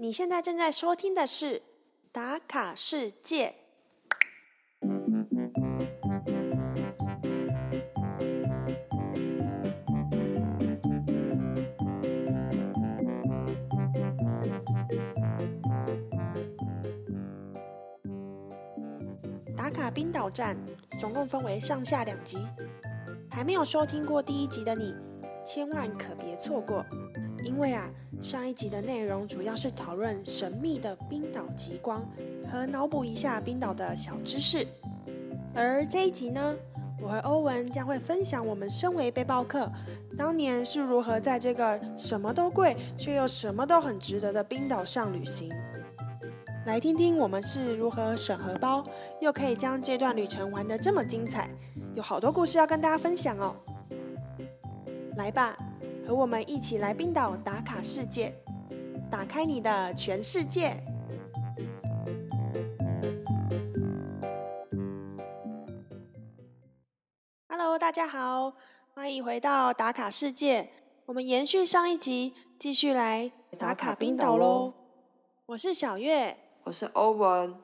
你现在正在收听的是《打卡世界》。打卡冰岛站总共分为上下两集，还没有收听过第一集的你，千万可别错过。因为啊，上一集的内容主要是讨论神秘的冰岛极光和脑补一下冰岛的小知识，而这一集呢，我和欧文将会分享我们身为背包客，当年是如何在这个什么都贵却又什么都很值得的冰岛上旅行。来听听我们是如何省荷包，又可以将这段旅程玩得这么精彩，有好多故事要跟大家分享哦。来吧，和我们一起来冰岛打卡世界，打开你的全世界。Hello，大家好，欢迎回到打卡世界。我们延续上一集，继续来打卡冰岛喽。我是小月。我是欧文，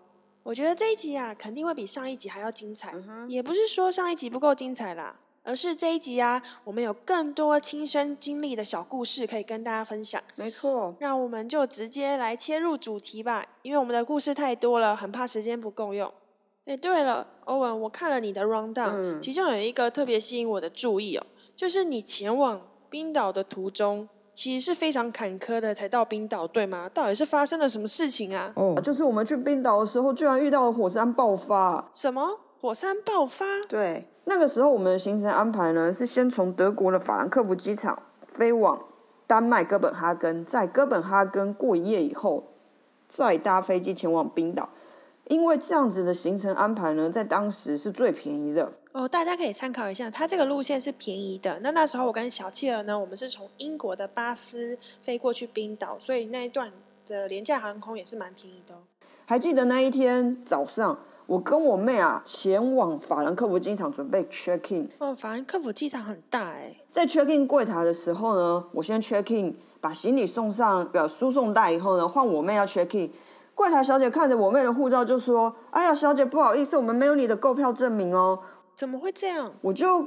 我觉得这一集啊，肯定会比上一集还要精彩。也不是说上一集不够精彩啦，而是这一集啊，我们有更多亲身经历的小故事可以跟大家分享。没错，那我们就直接来切入主题吧，因为我们的故事太多了，很怕时间不够用。哎，对了，欧文，我看了你的 rundown，、嗯其中有一个特别吸引我的注意哦，就是你前往冰岛的途中，其实是非常坎坷的才到冰岛，对吗？到底是发生了什么事情啊？哦，就是我们去冰岛的时候，居然遇到了火山爆发。什么火山爆发？对，那个时候我们的行程安排呢，是先从德国的法兰克福机场飞往丹麦哥本哈根，在哥本哈根过一夜以后，再搭飞机前往冰岛。因为这样子的行程安排呢，在当时是最便宜的。哦，大家可以参考一下，它这个路线是便宜的。那那时候我跟小企鹅呢，我们是从英国的巴斯飞过去冰岛，所以那一段的廉价航空也是蛮便宜的哦。还记得那一天早上，我跟我妹啊前往法兰克福机场准备 check in。哦，法兰克福机场很大哎。在 check in 柜台的时候呢，我先 check in，把行李送上呃输送带以后呢，换我妹要 check in。柜台小姐看着我妹的护照就说：“哎呀，小姐不好意思，我们没有你的购票证明哦。怎么会这样？”我就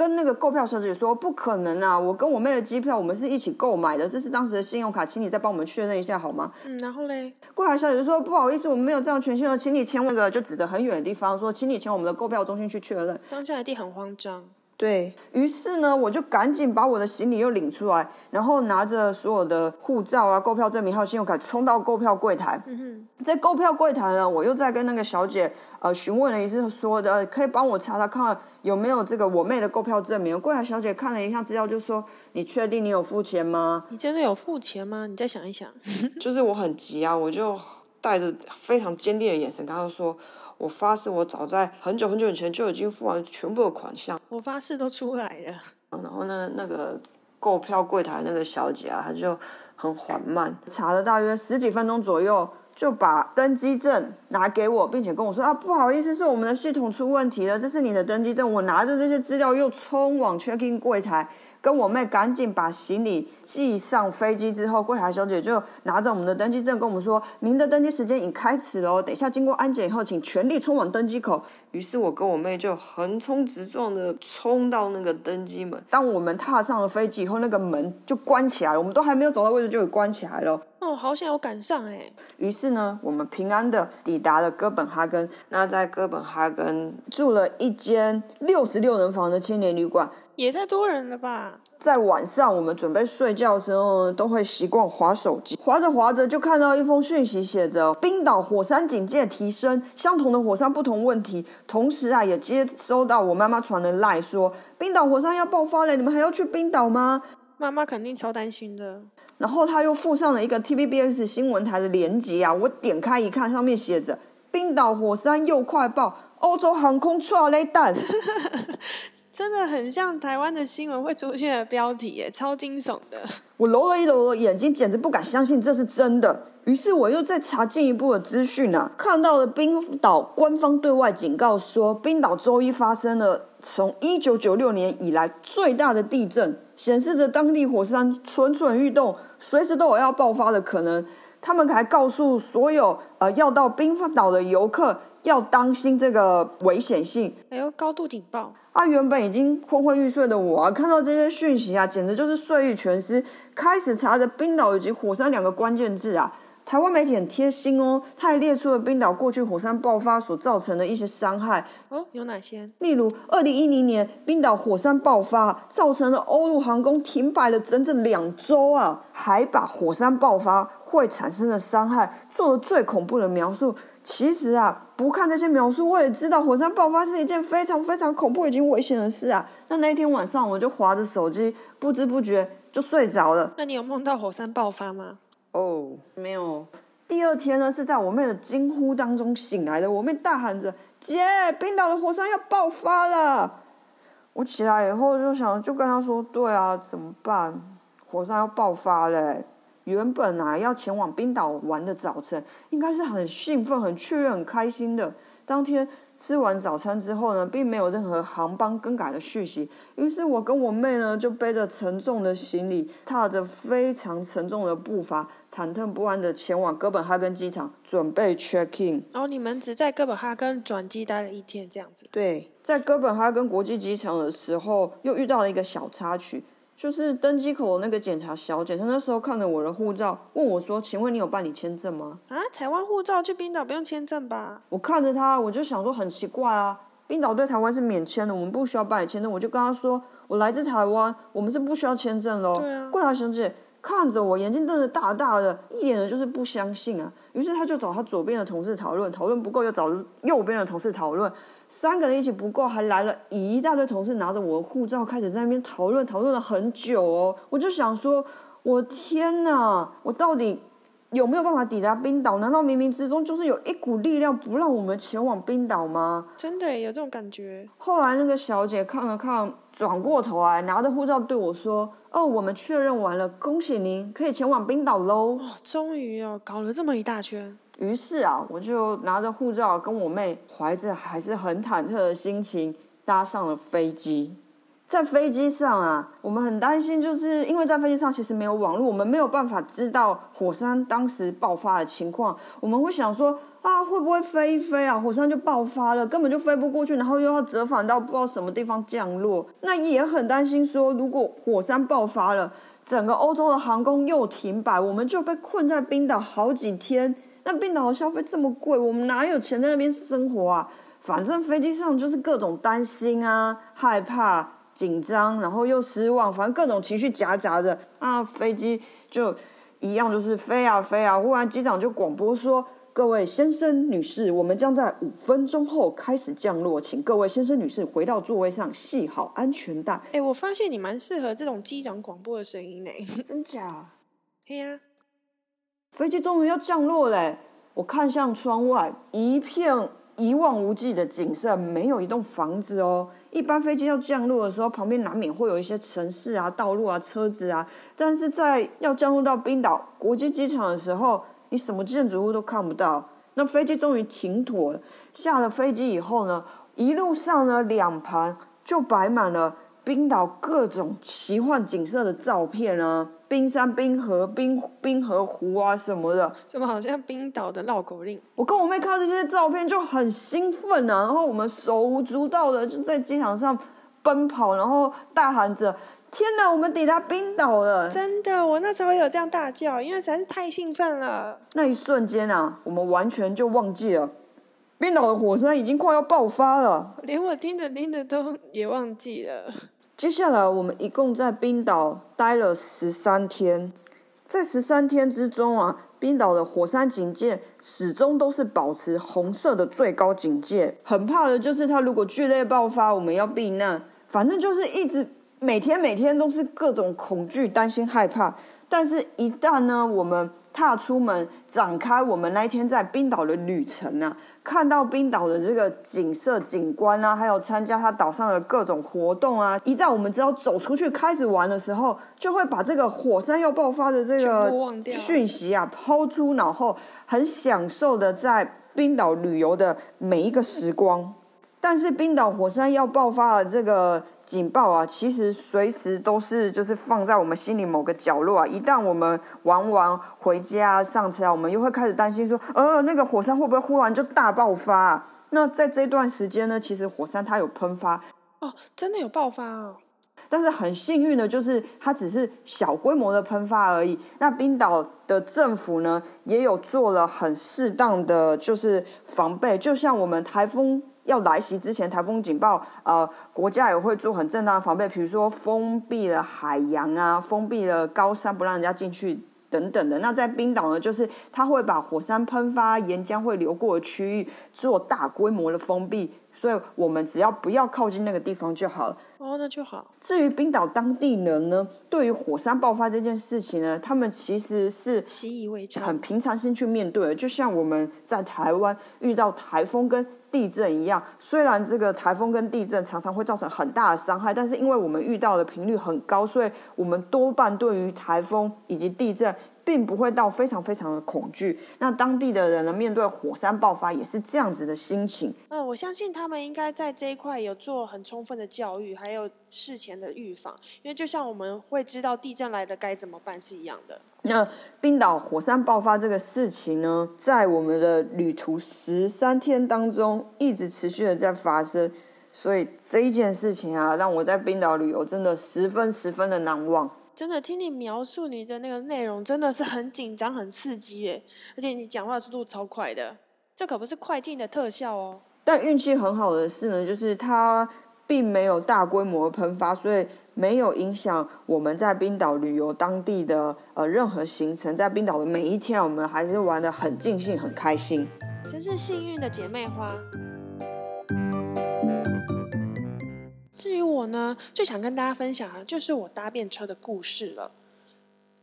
跟那个购票小姐说：“不可能啊，我跟我妹的机票我们是一起购买的，这是当时的信用卡，请你再帮我们确认一下好吗？”嗯，然后嘞，柜台小姐就说：“不好意思，我们没有这样权限哦，请你签那个就指着很远的地方说，请你前往我们的购票中心去确认。”当下的地很慌张。对于是呢，我就赶紧把我的行李又领出来，然后拿着所有的护照啊、购票证明还有信用卡冲到购票柜台。嗯哼，在购票柜台呢，我又再跟那个小姐呃询问了一次，说的、呃可以帮我查查看有没有这个我妹的购票证明。柜台小姐看了一下资料，就说：“你确定你有付钱吗你真的有付钱吗？你再想一想。？”就是我很急啊，我就带着非常坚定的眼神跟她说：“我发誓，我早在很久很久以前就已经付完全部的款项。”我发誓都出来了。然后呢，那个购票柜台那个小姐啊，她就很缓慢，查了大约十几分钟左右，就把登机证拿给我，并且跟我说啊，不好意思，是我们的系统出问题了，这是你的登机证。我拿着这些资料又冲往 check in 柜台。跟我妹赶紧把行李寄上飞机之后，柜台小姐就拿着我们的登机证跟我们说：“您的登机时间已开始了哦，等一下经过安检以后，请全力冲往登机口。”于是我跟我妹就横冲直撞的冲到那个登机门。当我们踏上了飞机以后，那个门就关起来了，我们都还没有走到位置就给关起来了。哦，好想有赶上哎。于是呢，我们平安的抵达了哥本哈根。那在哥本哈根住了一间六十六人房的青年旅馆。也太多人了吧？在晚上我们准备睡觉的时候呢，都会习惯划手机，划着划着就看到一封讯息，写着“冰岛火山警戒提升，相同的火山不同问题”。同时啊，也接收到我妈妈传的赖说，冰岛火山要爆发了，你们还要去冰岛吗？妈妈肯定超担心的。然后他又附上了一个 TVBS 新闻台的连接啊，我点开一看，上面写着“冰岛火山又快爆，欧洲航空错雷弹”。真的很像台湾的新闻会出现的标题耶，超惊悚的。我揉了一揉我的眼睛，简直不敢相信这是真的。于是我又再查进一步的资讯啊，看到了冰岛官方对外警告说，冰岛周一发生了从一九九六年以来最大的地震，显示着当地火山蠢蠢欲动，随时都有要爆发的可能。他们还告诉所有呃要到冰岛的游客要当心这个危险性。还有高度警报。啊，原本已经昏昏欲睡的我啊，看到这些讯息啊，简直就是睡意全失，开始查着冰岛以及火山两个关键字啊。台湾媒体很贴心哦，他还列出了冰岛过去火山爆发所造成的一些伤害哦，有哪些？例如，二零一零年冰岛火山爆发，造成了欧陆航空停摆了整整两周啊，还把火山爆发会产生的伤害做了最恐怖的描述。其实啊，不看这些描述，我也知道火山爆发是一件非常非常恐怖、已经危险的事啊。那那一天晚上，我就划着手机，不知不觉就睡着了。那你有梦到火山爆发吗？哦，没有。第二天呢，是在我妹的惊呼当中醒来的。我妹大喊着：“姐，冰岛的火山要爆发了！”我起来以后就想，就跟她说：“对啊，怎么办？火山要爆发嘞！”原本啊，要前往冰岛玩的早晨，应该是很兴奋、很雀跃、很开心的。当天。吃完早餐之后呢，并没有任何航班更改的讯息。于是我跟我妹呢，就背着沉重的行李，踏着非常沉重的步伐，忐忑不安的前往哥本哈根机场，准备 check in。然后你们只在哥本哈根转机待了一天，这样子。对，在哥本哈根国际机场的时候，又遇到了一个小插曲。就是登机口那个检查小姐，她那时候看着我的护照，问我说：“请问你有办理签证吗？”啊，台湾护照去冰岛不用签证吧？我看着她，我就想说很奇怪啊，冰岛对台湾是免签的，我们不需要办理签证。我就跟她说：“我来自台湾，我们是不需要签证喽。”对啊。柜台小姐看着我，眼睛瞪得大大的，一眼的就是不相信啊。于是她就找她左边的同事讨论，讨论不够又找右边的同事讨论。三个人一起不够，还来了一大堆同事拿着我的护照，开始在那边讨论，讨论了很久哦。我就想说，我天哪，我到底有没有办法抵达冰岛？难道冥冥之中就是有一股力量不让我们前往冰岛吗？真的有这种感觉。后来那个小姐看了看，转过头来拿着护照对我说：“哦，我们确认完了，恭喜您可以前往冰岛喽。”哦，终于哦，搞了这么一大圈。于是啊，我就拿着护照，跟我妹怀着还是很忐忑的心情搭上了飞机。在飞机上啊，我们很担心，就是因为在飞机上其实没有网络，我们没有办法知道火山当时爆发的情况。我们会想说啊，会不会飞一飞啊，火山就爆发了，根本就飞不过去，然后又要折返到不知道什么地方降落。那也很担心说，如果火山爆发了，整个欧洲的航空又停摆，我们就被困在冰岛好几天。那冰岛的消费这么贵，我们哪有钱在那边生活啊？反正飞机上就是各种担心啊、害怕、紧张，然后又失望，反正各种情绪夹杂着。啊，飞机就一样，就是飞啊飞啊。忽然机长就广播说：“各位先生、女士，我们将在五分钟后开始降落，请各位先生、女士回到座位上，系好安全带。”哎，我发现你蛮适合这种机长广播的声音呢。真假？对呀。飞机终于要降落嘞！我看向窗外，一片一望无际的景色，没有一栋房子哦。一般飞机要降落的时候，旁边难免会有一些城市啊、道路啊、车子啊。但是在要降落到冰岛国际机场的时候，你什么建筑物都看不到。那飞机终于停妥了。下了飞机以后呢，一路上呢，两旁就摆满了冰岛各种奇幻景色的照片啊。冰山、冰河、冰冰河湖啊什么的，怎么好像冰岛的绕口令？我跟我妹看到这些照片就很兴奋啊，然后我们手舞足蹈的就在机场上奔跑，然后大喊着：“天哪，我们抵达冰岛了！”真的，我那时候有这样大叫，因为实在是太兴奋了。那一瞬间啊，我们完全就忘记了冰岛的火山已经快要爆发了，连我听着听着都也忘记了。接下来，我们一共在冰岛待了十三天，在十三天之中啊，冰岛的火山警戒始终都是保持红色的最高警戒。很怕的就是它如果剧烈爆发，我们要避难。反正就是一直每天每天都是各种恐惧、担心、害怕。但是，一旦呢，我们踏出门，展开我们那一天在冰岛的旅程啊，看到冰岛的这个景色景观啊，还有参加它岛上的各种活动啊，一旦我们只要走出去开始玩的时候，就会把这个火山要爆发的这个讯息啊抛出脑后，很享受的在冰岛旅游的每一个时光。但是冰岛火山要爆发的这个。警报啊，其实随时都是就是放在我们心里某个角落啊。一旦我们玩完回家上车，我们又会开始担心说，呃，那个火山会不会忽然就大爆发？那在这段时间呢，其实火山它有喷发哦，真的有爆发哦。但是很幸运的就是它只是小规模的喷发而已。那冰岛的政府呢，也有做了很适当的就是防备，就像我们台风。要来袭之前，台风警报，呃，国家也会做很正当的防备，比如说封闭了海洋啊，封闭了高山，不让人家进去等等的。那在冰岛呢，就是它会把火山喷发、岩浆会流过的区域做大规模的封闭。所以我们只要不要靠近那个地方就好了。哦，那就好。至于冰岛当地人呢，对于火山爆发这件事情呢，他们其实是习以为常，很平常心去面对的。就像我们在台湾遇到台风跟地震一样，虽然这个台风跟地震常常会造成很大的伤害，但是因为我们遇到的频率很高，所以我们多半对于台风以及地震。并不会到非常非常的恐惧。那当地的人呢，面对火山爆发也是这样子的心情。嗯，我相信他们应该在这一块有做很充分的教育，还有事前的预防。因为就像我们会知道地震来了该怎么办是一样的。那冰岛火山爆发这个事情呢，在我们的旅途十三天当中一直持续的在发生，所以这一件事情啊，让我在冰岛旅游真的十分十分的难忘。真的听你描述你的那个内容，真的是很紧张、很刺激耶！而且你讲话速度超快的，这可不是快进的特效哦。但运气很好的是呢，就是它并没有大规模喷发，所以没有影响我们在冰岛旅游当地的呃任何行程。在冰岛的每一天，我们还是玩的很尽兴、很开心。真是幸运的姐妹花。至于我呢，最想跟大家分享的就是我搭便车的故事了。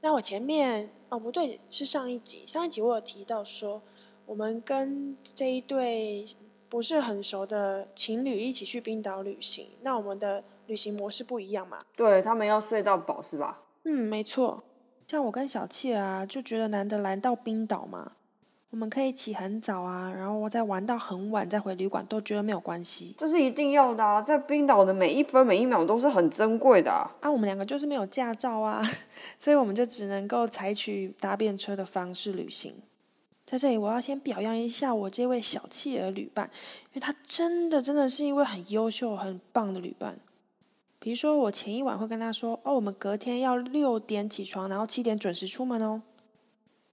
那我前面哦不对，是上一集，上一集我有提到说，我们跟这一对不是很熟的情侣一起去冰岛旅行。那我们的旅行模式不一样嘛？对他们要睡到饱是吧？嗯，没错。像我跟小气啊，就觉得难得来到冰岛嘛。我们可以起很早啊，然后再玩到很晚再回旅馆，都觉得没有关系。这是一定要的啊，在冰岛的每一分每一秒都是很珍贵的啊。啊，我们两个就是没有驾照啊，所以我们就只能够采取搭便车的方式旅行。在这里，我要先表扬一下我这位小气儿旅伴，因为他真的真的是一位很优秀、很棒的旅伴。比如说，我前一晚会跟他说：“哦，我们隔天要六点起床，然后七点准时出门哦。”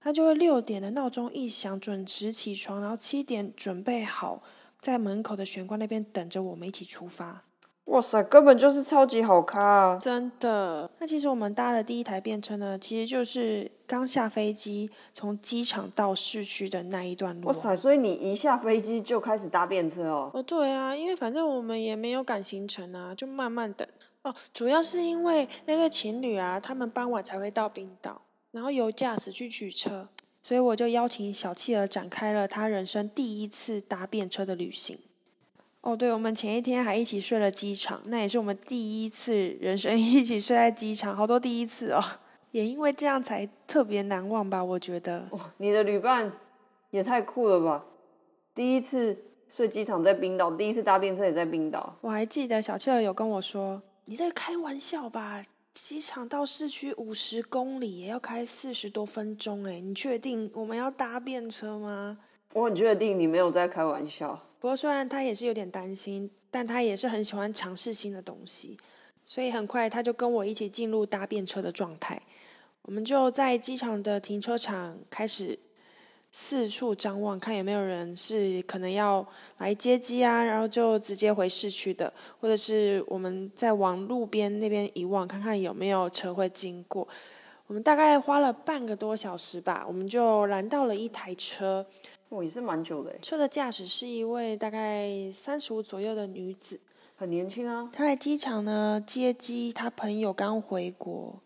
他就会六点的闹钟一响，准时起床，然后七点准备好，在门口的玄关那边等着我们一起出发。哇塞，根本就是超级好咖啊！真的。那其实我们搭的第一台便车呢，其实就是刚下飞机从机场到市区的那一段路。哇塞，所以你一下飞机就开始搭便车哦？哦，对啊，因为反正我们也没有赶行程啊，就慢慢等。哦，主要是因为那对情侣啊，他们傍晚才会到冰岛。然后由驾驶去取车，所以我就邀请小企鹅展开了他人生第一次搭便车的旅行。哦，对，我们前一天还一起睡了机场，那也是我们第一次人生一起睡在机场，好多第一次哦，也因为这样才特别难忘吧？我觉得。哇，你的旅伴也太酷了吧！第一次睡机场在冰岛，第一次搭便车也在冰岛。我还记得小企鹅有跟我说：“你在开玩笑吧？”机场到市区五十公里，也要开四十多分钟哎！你确定我们要搭便车吗？我很确定你没有在开玩笑。不过虽然他也是有点担心，但他也是很喜欢尝试新的东西，所以很快他就跟我一起进入搭便车的状态。我们就在机场的停车场开始。四处张望，看有没有人是可能要来接机啊，然后就直接回市区的，或者是我们再往路边那边一望，看看有没有车会经过。我们大概花了半个多小时吧，我们就拦到了一台车。哦，也是蛮久的。车的驾驶是一位大概三十五左右的女子，很年轻啊。她来机场呢接机，她朋友刚回国。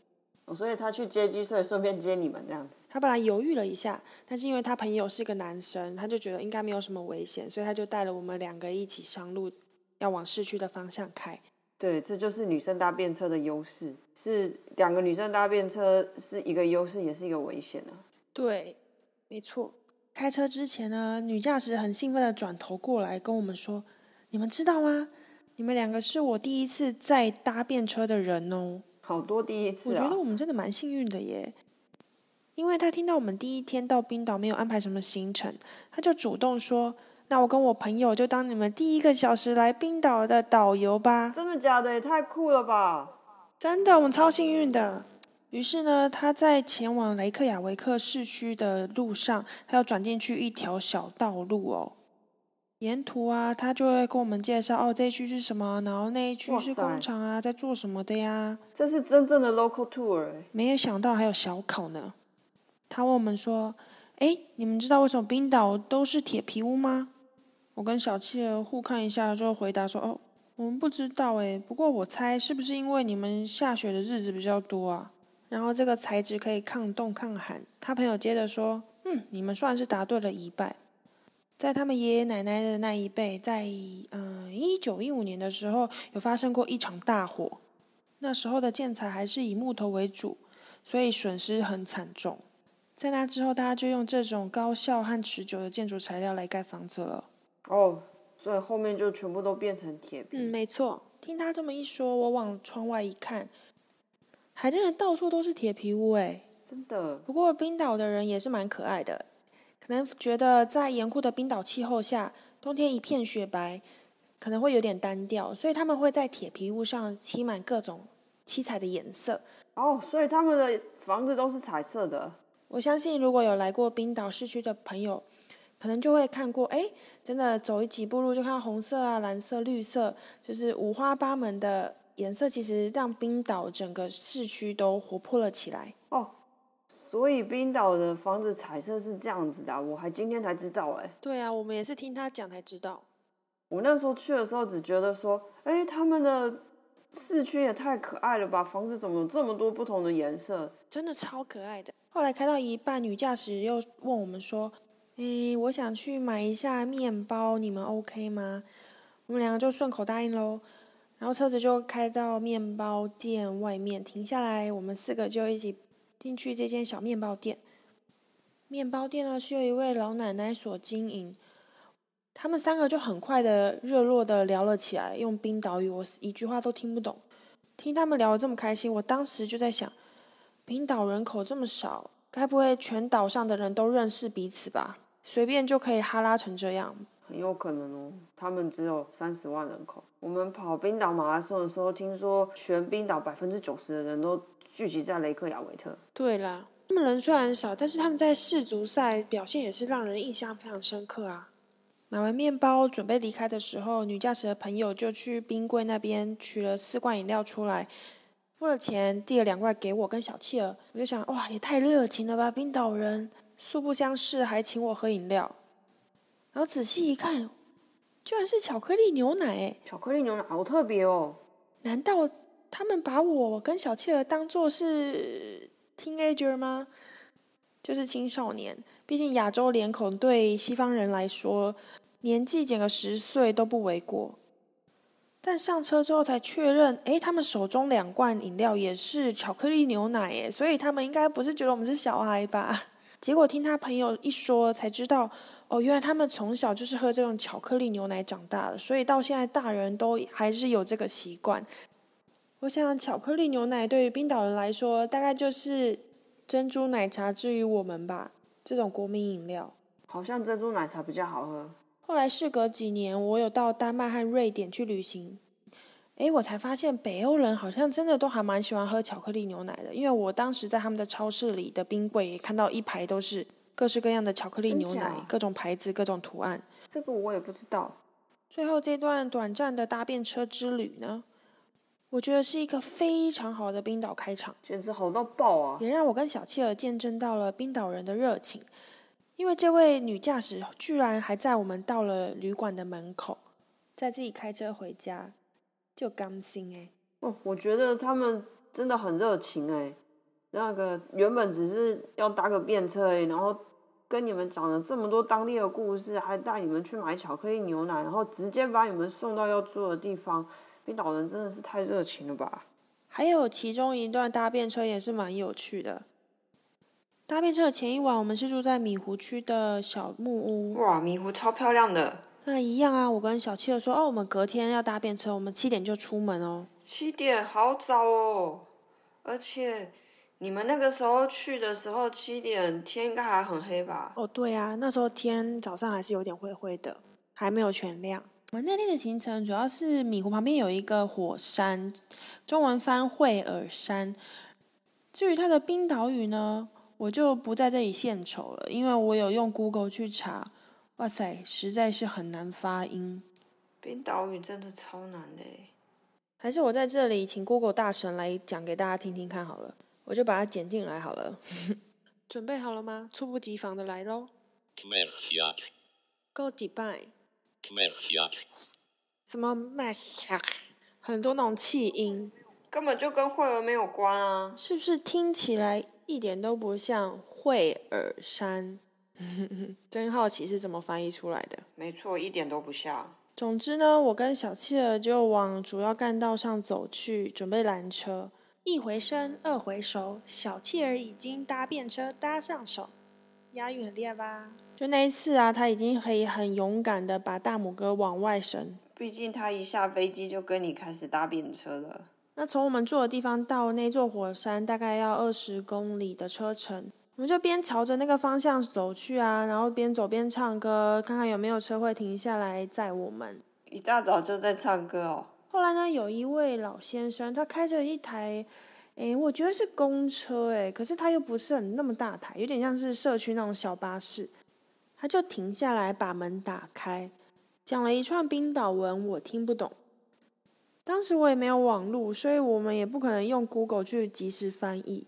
所以他去接机，所以顺便接你们这样子。他本来犹豫了一下，但是因为他朋友是个男生，他就觉得应该没有什么危险，所以他就带了我们两个一起上路，要往市区的方向开。对，这就是女生搭便车的优势，是两个女生搭便车是一个优势，也是一个危险啊。对，没错。开车之前呢，女驾驶很兴奋的转头过来跟我们说：“你们知道吗？你们两个是我第一次在搭便车的人哦。好多第一次我觉得我们真的蛮幸运的耶，因为他听到我们第一天到冰岛没有安排什么行程，他就主动说：“那我跟我朋友就当你们第一个小时来冰岛的导游吧。”真的假的？也太酷了吧！真的，我们超幸运的。于是呢，他在前往雷克雅维克市区的路上，他要转进去一条小道路哦。沿途啊，他就会跟我们介绍哦，这一区是什么，然后那一区是工厂啊，在做什么的呀。这是真正的 local tour。没有想到还有小考呢。他问我们说：“哎，你们知道为什么冰岛都是铁皮屋吗？”我跟小企鹅互看一下，就回答说：“哦，我们不知道哎，不过我猜是不是因为你们下雪的日子比较多啊？然后这个材质可以抗冻抗寒。”他朋友接着说：“嗯，你们算是答对了一半。”在他们爷爷奶奶的那一辈，在嗯一九一五年的时候，有发生过一场大火。那时候的建材还是以木头为主，所以损失很惨重。在那之后，大家就用这种高效和持久的建筑材料来盖房子了。哦，所以后面就全部都变成铁皮。嗯，没错。听他这么一说，我往窗外一看，还真的到处都是铁皮屋哎。真的。不过冰岛的人也是蛮可爱的。可能觉得在严酷的冰岛气候下，冬天一片雪白，可能会有点单调，所以他们会在铁皮屋上漆满各种七彩的颜色。哦，所以他们的房子都是彩色的。我相信如果有来过冰岛市区的朋友，可能就会看过，哎，真的走一几步路就看到红色啊、蓝色、绿色，就是五花八门的颜色，其实让冰岛整个市区都活泼了起来。哦。所以冰岛的房子彩色是这样子的，我还今天才知道哎。对啊，我们也是听他讲才知道。我那时候去的时候只觉得说，哎，他们的市区也太可爱了吧，房子怎么有这么多不同的颜色？真的超可爱的。后来开到一半，女驾驶又问我们说，哎，我想去买一下面包，你们 OK 吗？我们两个就顺口答应喽。然后车子就开到面包店外面停下来，我们四个就一起。进去这间小面包店，面包店呢是由一位老奶奶所经营。他们三个就很快的热络的聊了起来，用冰岛语，我一句话都听不懂。听他们聊的这么开心，我当时就在想，冰岛人口这么少，该不会全岛上的人都认识彼此吧？随便就可以哈拉成这样？很有可能哦。他们只有三十万人口。我们跑冰岛马拉松的时候，听说全冰岛百分之九十的人都。聚集在雷克雅维特。对啦，他们人虽然少，但是他们在世足赛表现也是让人印象非常深刻啊。买完面包准备离开的时候，女驾驶的朋友就去冰柜那边取了四罐饮料出来，付了钱，递了两罐给我跟小企鹅。我就想，哇，也太热情了吧，冰岛人素不相识还请我喝饮料。然后仔细一看，居然是巧克力牛奶！巧克力牛奶好特别哦。难道？他们把我跟小企鹅当做是 teenager 吗？就是青少年。毕竟亚洲脸孔对西方人来说，年纪减个十岁都不为过。但上车之后才确认，诶，他们手中两罐饮料也是巧克力牛奶，诶，所以他们应该不是觉得我们是小孩吧？结果听他朋友一说，才知道，哦，原来他们从小就是喝这种巧克力牛奶长大的，所以到现在大人都还是有这个习惯。我想，巧克力牛奶对于冰岛人来说，大概就是珍珠奶茶之于我们吧。这种国民饮料，好像珍珠奶茶比较好喝。后来事隔几年，我有到丹麦和瑞典去旅行，诶，我才发现北欧人好像真的都还蛮喜欢喝巧克力牛奶的。因为我当时在他们的超市里的冰柜也看到一排都是各式各样的巧克力牛奶，各种牌子、各种图案。这个我也不知道。最后这段短暂的搭便车之旅呢？我觉得是一个非常好的冰岛开场，简直好到爆啊！也让我跟小企鹅见证到了冰岛人的热情，因为这位女驾驶居然还在我们到了旅馆的门口，再自己开车回家，就甘心哎！哦，我觉得他们真的很热情哎，那个原本只是要搭个便车，然后跟你们讲了这么多当地的故事，还带你们去买巧克力牛奶，然后直接把你们送到要住的地方。冰岛人真的是太热情了吧！还有其中一段搭便车也是蛮有趣的。搭便车的前一晚，我们是住在米湖区的小木屋。哇，米湖超漂亮的！那一样啊，我跟小七儿说，哦，我们隔天要搭便车，我们七点就出门哦。七点好早哦，而且你们那个时候去的时候，七点天应该还很黑吧？哦，对啊，那时候天早上还是有点灰灰的，还没有全亮。我们那天的行程主要是米湖旁边有一个火山，中文翻惠尔山。至于它的冰岛语呢，我就不在这里献丑了，因为我有用 Google 去查。哇塞，实在是很难发音。冰岛语真的超难的还是我在这里请 Google 大神来讲给大家听听看好了，我就把它剪进来好了。准备好了吗？猝不及防的来喽。Go 几拜。什么 match？很多那种气音，根本就跟惠儿没有关啊！是不是听起来一点都不像惠尔山？真好奇是怎么翻译出来的。没错，一点都不像。总之呢，我跟小企鹅就往主要干道上走去，准备拦车。一回生，二回熟，小企鹅已经搭便车搭上手，押韵很厉害吧？就那一次啊，他已经可以很勇敢的把大拇哥往外伸。毕竟他一下飞机就跟你开始搭便车了。那从我们住的地方到那座火山，大概要二十公里的车程。我们就边朝着那个方向走去啊，然后边走边唱歌，看看有没有车会停下来载我们。一大早就在唱歌哦。后来呢，有一位老先生，他开着一台，诶，我觉得是公车，诶，可是它又不是很那么大台，有点像是社区那种小巴士。他就停下来把门打开，讲了一串冰岛文，我听不懂。当时我也没有网络，所以我们也不可能用 Google 去及时翻译。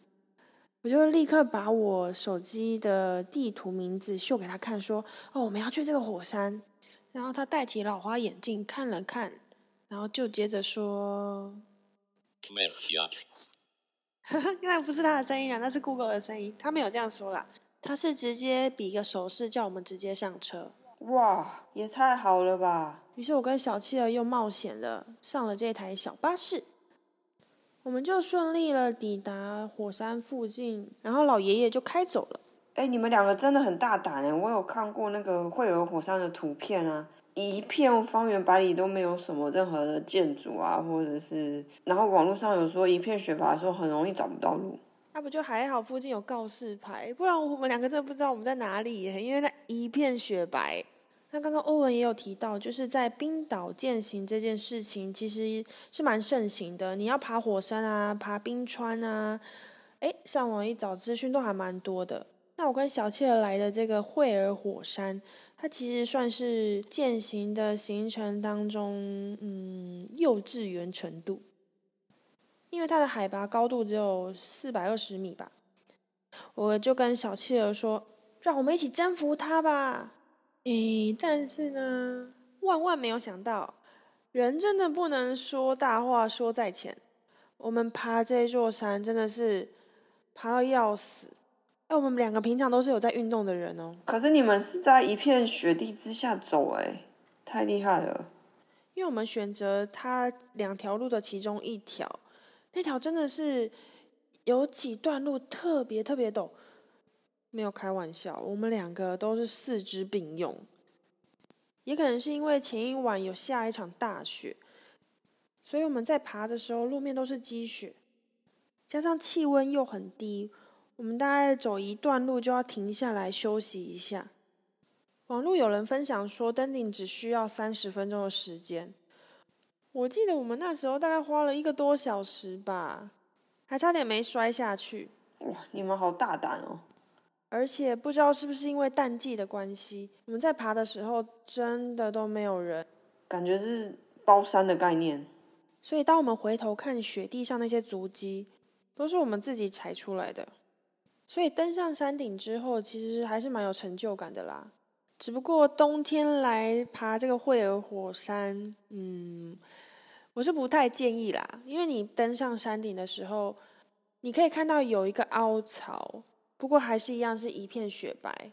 我就立刻把我手机的地图名字秀给他看，说：“哦，我们要去这个火山。”然后他戴起老花眼镜看了看，然后就接着说：“ 那不是他的声音啊，那是 Google 的声音。他没有这样说啦，他是直接比一个手势叫我们直接上车。哇，也太好了吧！于是我跟小企鹅又冒险了，上了这台小巴士。我们就顺利了抵达火山附近，然后老爷爷就开走了。哎，你们两个真的很大胆哎！我有看过那个惠尔火山的图片啊，一片方圆百里都没有什么任何的建筑啊，或者是，然后网络上有说一片雪白的时候很容易找不到路。那不就还好，附近有告示牌，不然我们两个真的不知道我们在哪里耶，因为那一片雪白。那刚刚欧文也有提到，就是在冰岛践行这件事情，其实是蛮盛行的。你要爬火山啊，爬冰川啊，诶，上网一找资讯都还蛮多的。那我跟小切儿来的这个惠尔火山，它其实算是践行的行程当中，嗯，幼稚园程度，因为它的海拔高度只有四百二十米吧。我就跟小企鹅说，让我们一起征服它吧。诶，但是呢，万万没有想到，人真的不能说大话说在前。我们爬这座山真的是爬到要死。哎，我们两个平常都是有在运动的人哦。可是你们是在一片雪地之下走，哎，太厉害了。因为我们选择它两条路的其中一条，那条真的是有几段路特别特别陡。没有开玩笑，我们两个都是四肢并用。也可能是因为前一晚有下一场大雪，所以我们在爬的时候路面都是积雪，加上气温又很低，我们大概走一段路就要停下来休息一下。网络有人分享说登顶只需要三十分钟的时间，我记得我们那时候大概花了一个多小时吧，还差点没摔下去。哇，你们好大胆哦！而且不知道是不是因为淡季的关系，我们在爬的时候真的都没有人，感觉是包山的概念。所以当我们回头看雪地上那些足迹，都是我们自己踩出来的。所以登上山顶之后，其实还是蛮有成就感的啦。只不过冬天来爬这个惠尔火山，嗯，我是不太建议啦，因为你登上山顶的时候，你可以看到有一个凹槽。不过还是一样是一片雪白，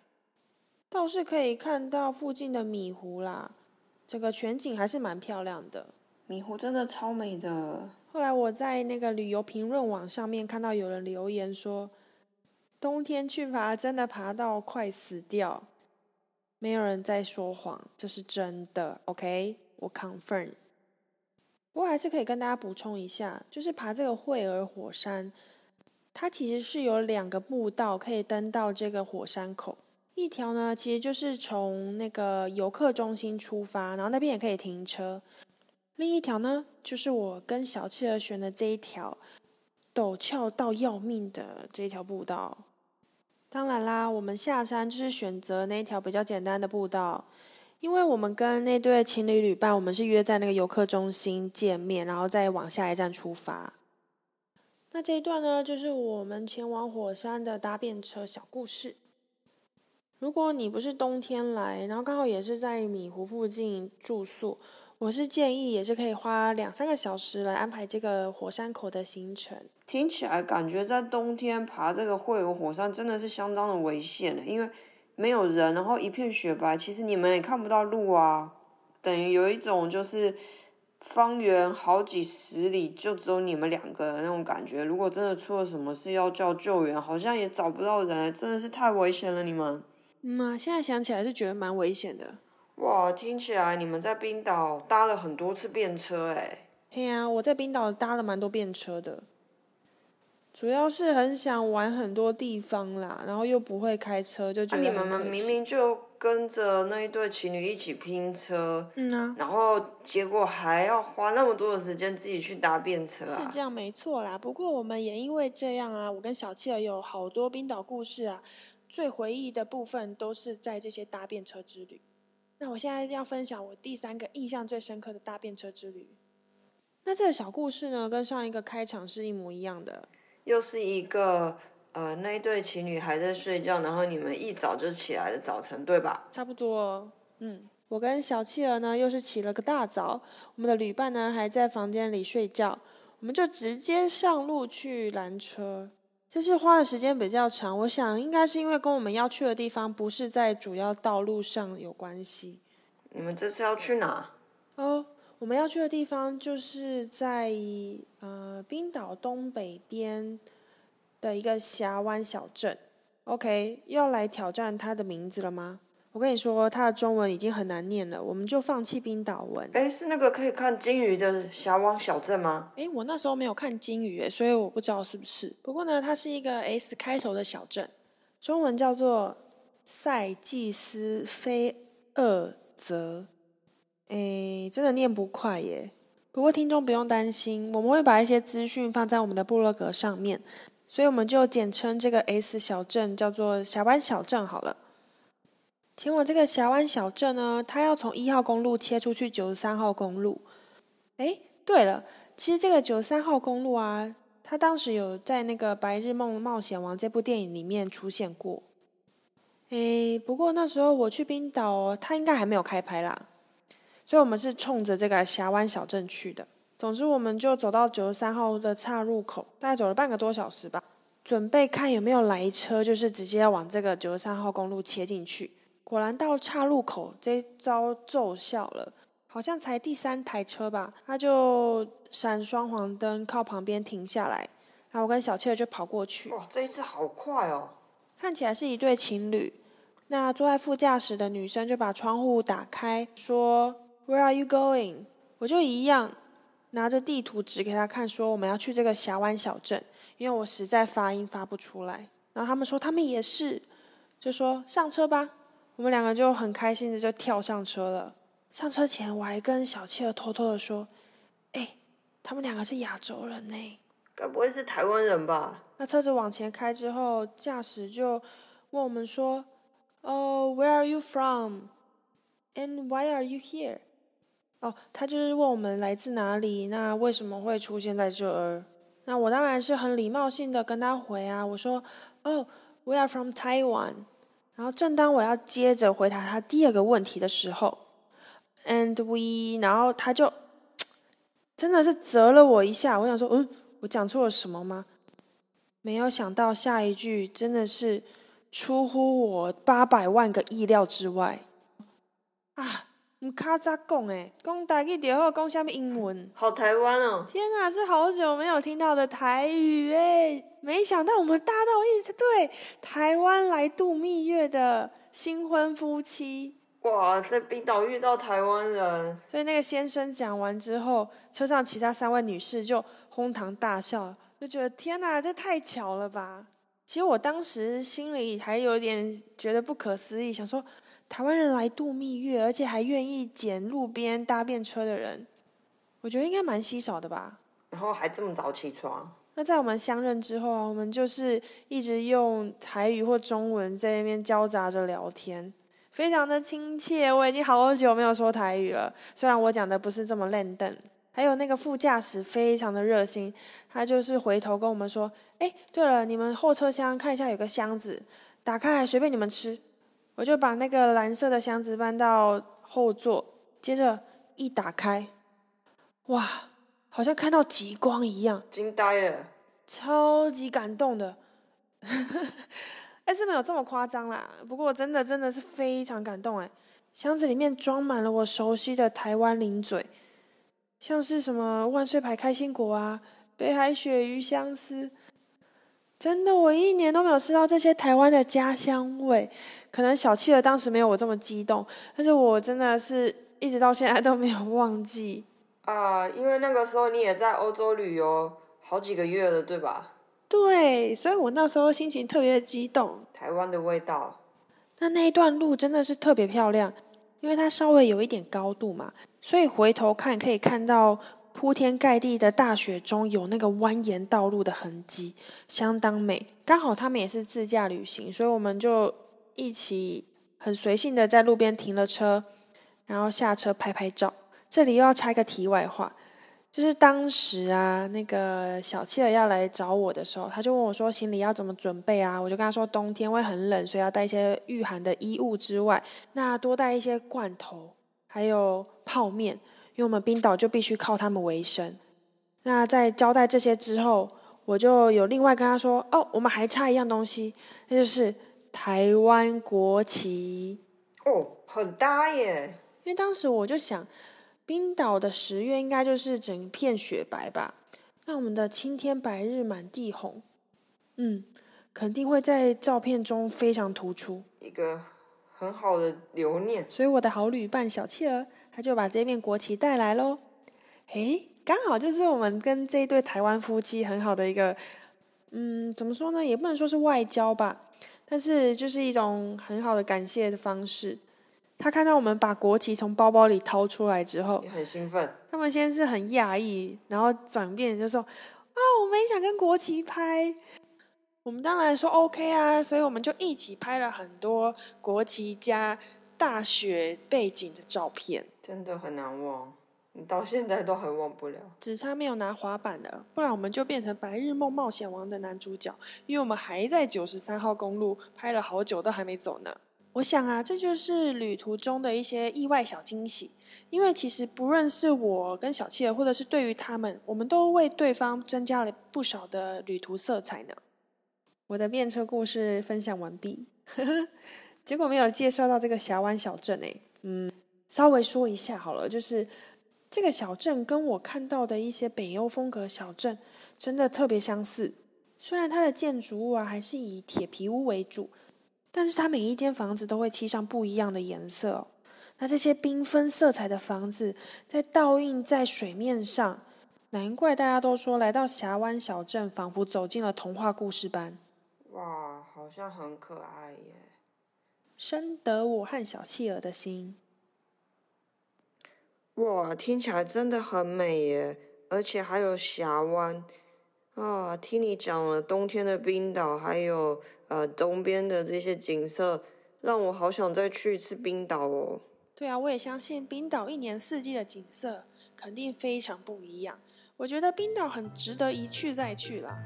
倒是可以看到附近的米湖啦，整个全景还是蛮漂亮的。米湖真的超美的。后来我在那个旅游评论网上面看到有人留言说，冬天去爬真的爬到快死掉。没有人在说谎，这是真的。OK，我 confirm。不过还是可以跟大家补充一下，就是爬这个惠尔火山，它其实是有两个步道可以登到这个火山口。一条呢，其实就是从那个游客中心出发，然后那边也可以停车。另一条呢，就是我跟小企鹅选的这一条，陡峭到要命的这一条步道。当然啦，我们下山就是选择那一条比较简单的步道，因为我们跟那对情侣旅伴，我们是约在那个游客中心见面，然后再往下一站出发。那这一段呢，就是我们前往火山的搭便车小故事。如果你不是冬天来，然后刚好也是在米湖附近住宿，我是建议也是可以花两三个小时来安排这个火山口的行程。听起来感觉在冬天爬这个惠尔火山真的是相当的危险的，因为没有人，然后一片雪白，其实你们也看不到路啊，等于有一种就是方圆好几十里就只有你们两个人那种感觉。如果真的出了什么事要叫救援，好像也找不到人，真的是太危险了，你们。嗯啊，现在想起来是觉得蛮危险的。哇，听起来你们在冰岛搭了很多次便车哎。对啊，我在冰岛搭了蛮多便车的。主要是很想玩很多地方啦，然后又不会开车，就觉得你们明明就跟着那一对情侣一起拼车，嗯啊，然后结果还要花那么多的时间自己去搭便车啊。是这样没错啦，不过我们也因为这样啊，我跟小七儿有好多冰岛故事啊，最回忆的部分都是在这些搭便车之旅。那我现在要分享我第三个印象最深刻的搭便车之旅。那这个小故事呢，跟上一个开场是一模一样的。又是一个呃，那一对情侣还在睡觉，然后你们一早就起来的早晨，对吧？差不多，嗯，我跟小企鹅呢，又是起了个大早，我们的旅伴呢还在房间里睡觉，我们就直接上路去拦车。这次花的时间比较长，我想应该是因为跟我们要去的地方不是在主要道路上有关系。你们这次要去哪？哦。我们要去的地方就是在呃冰岛东北边的一个峡湾小镇。OK，要来挑战它的名字了吗？我跟你说，它的中文已经很难念了，我们就放弃冰岛文。哎，是那个可以看鲸鱼的峡湾小镇吗？哎，我那时候没有看鲸鱼，所以我不知道是不是。不过呢，它是一个 S 开头的小镇，中文叫做塞季斯菲厄泽。诶，真的念不快耶。不过听众不用担心，我们会把一些资讯放在我们的部落格上面，所以我们就简称这个 S 小镇叫做峡湾小镇好了。前往这个峡湾小镇呢，它要从一号公路切出去九十三号公路。诶，对了，其实这个九十三号公路啊，它当时有在那个《白日梦冒险王》这部电影里面出现过。诶，不过那时候我去冰岛，它应该还没有开拍啦。所以我们是冲着这个峡湾小镇去的。总之，我们就走到九十三号的岔路口，大概走了半个多小时吧，准备看有没有来车，就是直接往这个九十三号公路切进去。果然到岔路口，这招奏效了，好像才第三台车吧，他就闪双黄灯，靠旁边停下来，然后我跟小切儿就跑过去。哇，这一次好快哦！看起来是一对情侣。那坐在副驾驶的女生就把窗户打开，说。Where are you going？我就一样拿着地图指给他看，说我们要去这个峡湾小镇，因为我实在发音发不出来。然后他们说他们也是，就说上车吧。我们两个就很开心的就跳上车了。上车前我还跟小七儿偷偷的说：“哎，他们两个是亚洲人呢，该不会是台湾人吧？”那车子往前开之后，驾驶就问我们说：“哦，Where are you from？And why are you here？” 哦，他就是问我们来自哪里，那为什么会出现在这儿？那我当然是很礼貌性的跟他回啊，我说，哦，We are from Taiwan。然后正当我要接着回答他第二个问题的时候，And we，然后他就真的是责了我一下，我想说，嗯，我讲错了什么吗？没有想到下一句真的是出乎我八百万个意料之外，啊！唔卡咋讲诶？讲台语就好，讲什么英文？好台湾哦！天啊，是好久没有听到的台语诶！没想到我们搭到一对台湾来度蜜月的新婚夫妻。哇，在冰岛遇到台湾人，所以那个先生讲完之后，车上其他三位女士就哄堂大笑，就觉得天哪，这太巧了吧！其实我当时心里还有点觉得不可思议，想说台湾人来度蜜月，而且还愿意捡路边搭便车的人，我觉得应该蛮稀少的吧。然后还这么早起床。那在我们相认之后啊，我们就是一直用台语或中文在那边交杂着聊天，非常的亲切。我已经好久没有说台语了，虽然我讲的不是这么烂邓。还有那个副驾驶非常的热心，他就是回头跟我们说：“哎，对了，你们后车厢看一下有个箱子，打开来随便你们吃。”我就把那个蓝色的箱子搬到后座，接着一打开，哇，好像看到极光一样，惊呆了，超级感动的。哎，是没有这么夸张啦，不过真的真的是非常感动哎，箱子里面装满了我熟悉的台湾零嘴。像是什么万岁牌开心果啊，北海鳕鱼香丝，真的我一年都没有吃到这些台湾的家乡味。可能小企鹅当时没有我这么激动，但是我真的是一直到现在都没有忘记。啊，因为那个时候你也在欧洲旅游好几个月了，对吧？对，所以我那时候心情特别的激动。台湾的味道。那那一段路真的是特别漂亮，因为它稍微有一点高度嘛。所以回头看，可以看到铺天盖地的大雪中有那个蜿蜒道路的痕迹，相当美。刚好他们也是自驾旅行，所以我们就一起很随性的在路边停了车，然后下车拍拍照。这里又要插一个题外话，就是当时啊，那个小七儿要来找我的时候，他就问我说行李要怎么准备啊？我就跟他说冬天会很冷，所以要带一些御寒的衣物之外，那多带一些罐头。还有泡面，因为我们冰岛就必须靠他们为生。那在交代这些之后，我就有另外跟他说：“哦，我们还差一样东西，那就是台湾国旗。”哦，很搭耶！因为当时我就想，冰岛的十月应该就是整片雪白吧？那我们的青天白日满地红，嗯，肯定会在照片中非常突出。一个。很好的留念，所以我的好旅伴小企鹅，他就把这面国旗带来喽。嘿，刚好就是我们跟这一对台湾夫妻很好的一个，嗯，怎么说呢？也不能说是外交吧，但是就是一种很好的感谢的方式。他看到我们把国旗从包包里掏出来之后，也很兴奋。他们先是很讶异，然后转变就说：“啊，我们也想跟国旗拍。”我们当然说 OK 啊，所以我们就一起拍了很多国旗加大雪背景的照片，真的很难忘，你到现在都还忘不了。只差没有拿滑板了，不然我们就变成《白日梦冒险王》的男主角，因为我们还在九十三号公路拍了好久都还没走呢。我想啊，这就是旅途中的一些意外小惊喜，因为其实不论是我跟小七儿，或者是对于他们，我们都为对方增加了不少的旅途色彩呢。我的便车故事分享完毕，结果没有介绍到这个峡湾小镇诶。嗯，稍微说一下好了，就是这个小镇跟我看到的一些北欧风格小镇真的特别相似。虽然它的建筑物啊还是以铁皮屋为主，但是它每一间房子都会漆上不一样的颜色。那这些缤纷色彩的房子在倒映在水面上，难怪大家都说来到峡湾小镇仿佛走进了童话故事般。哇，好像很可爱耶！深得我和小企鹅的心。哇，听起来真的很美耶！而且还有峡湾啊！听你讲了冬天的冰岛，还有呃东边的这些景色，让我好想再去一次冰岛哦。对啊，我也相信冰岛一年四季的景色肯定非常不一样。我觉得冰岛很值得一去再去啦。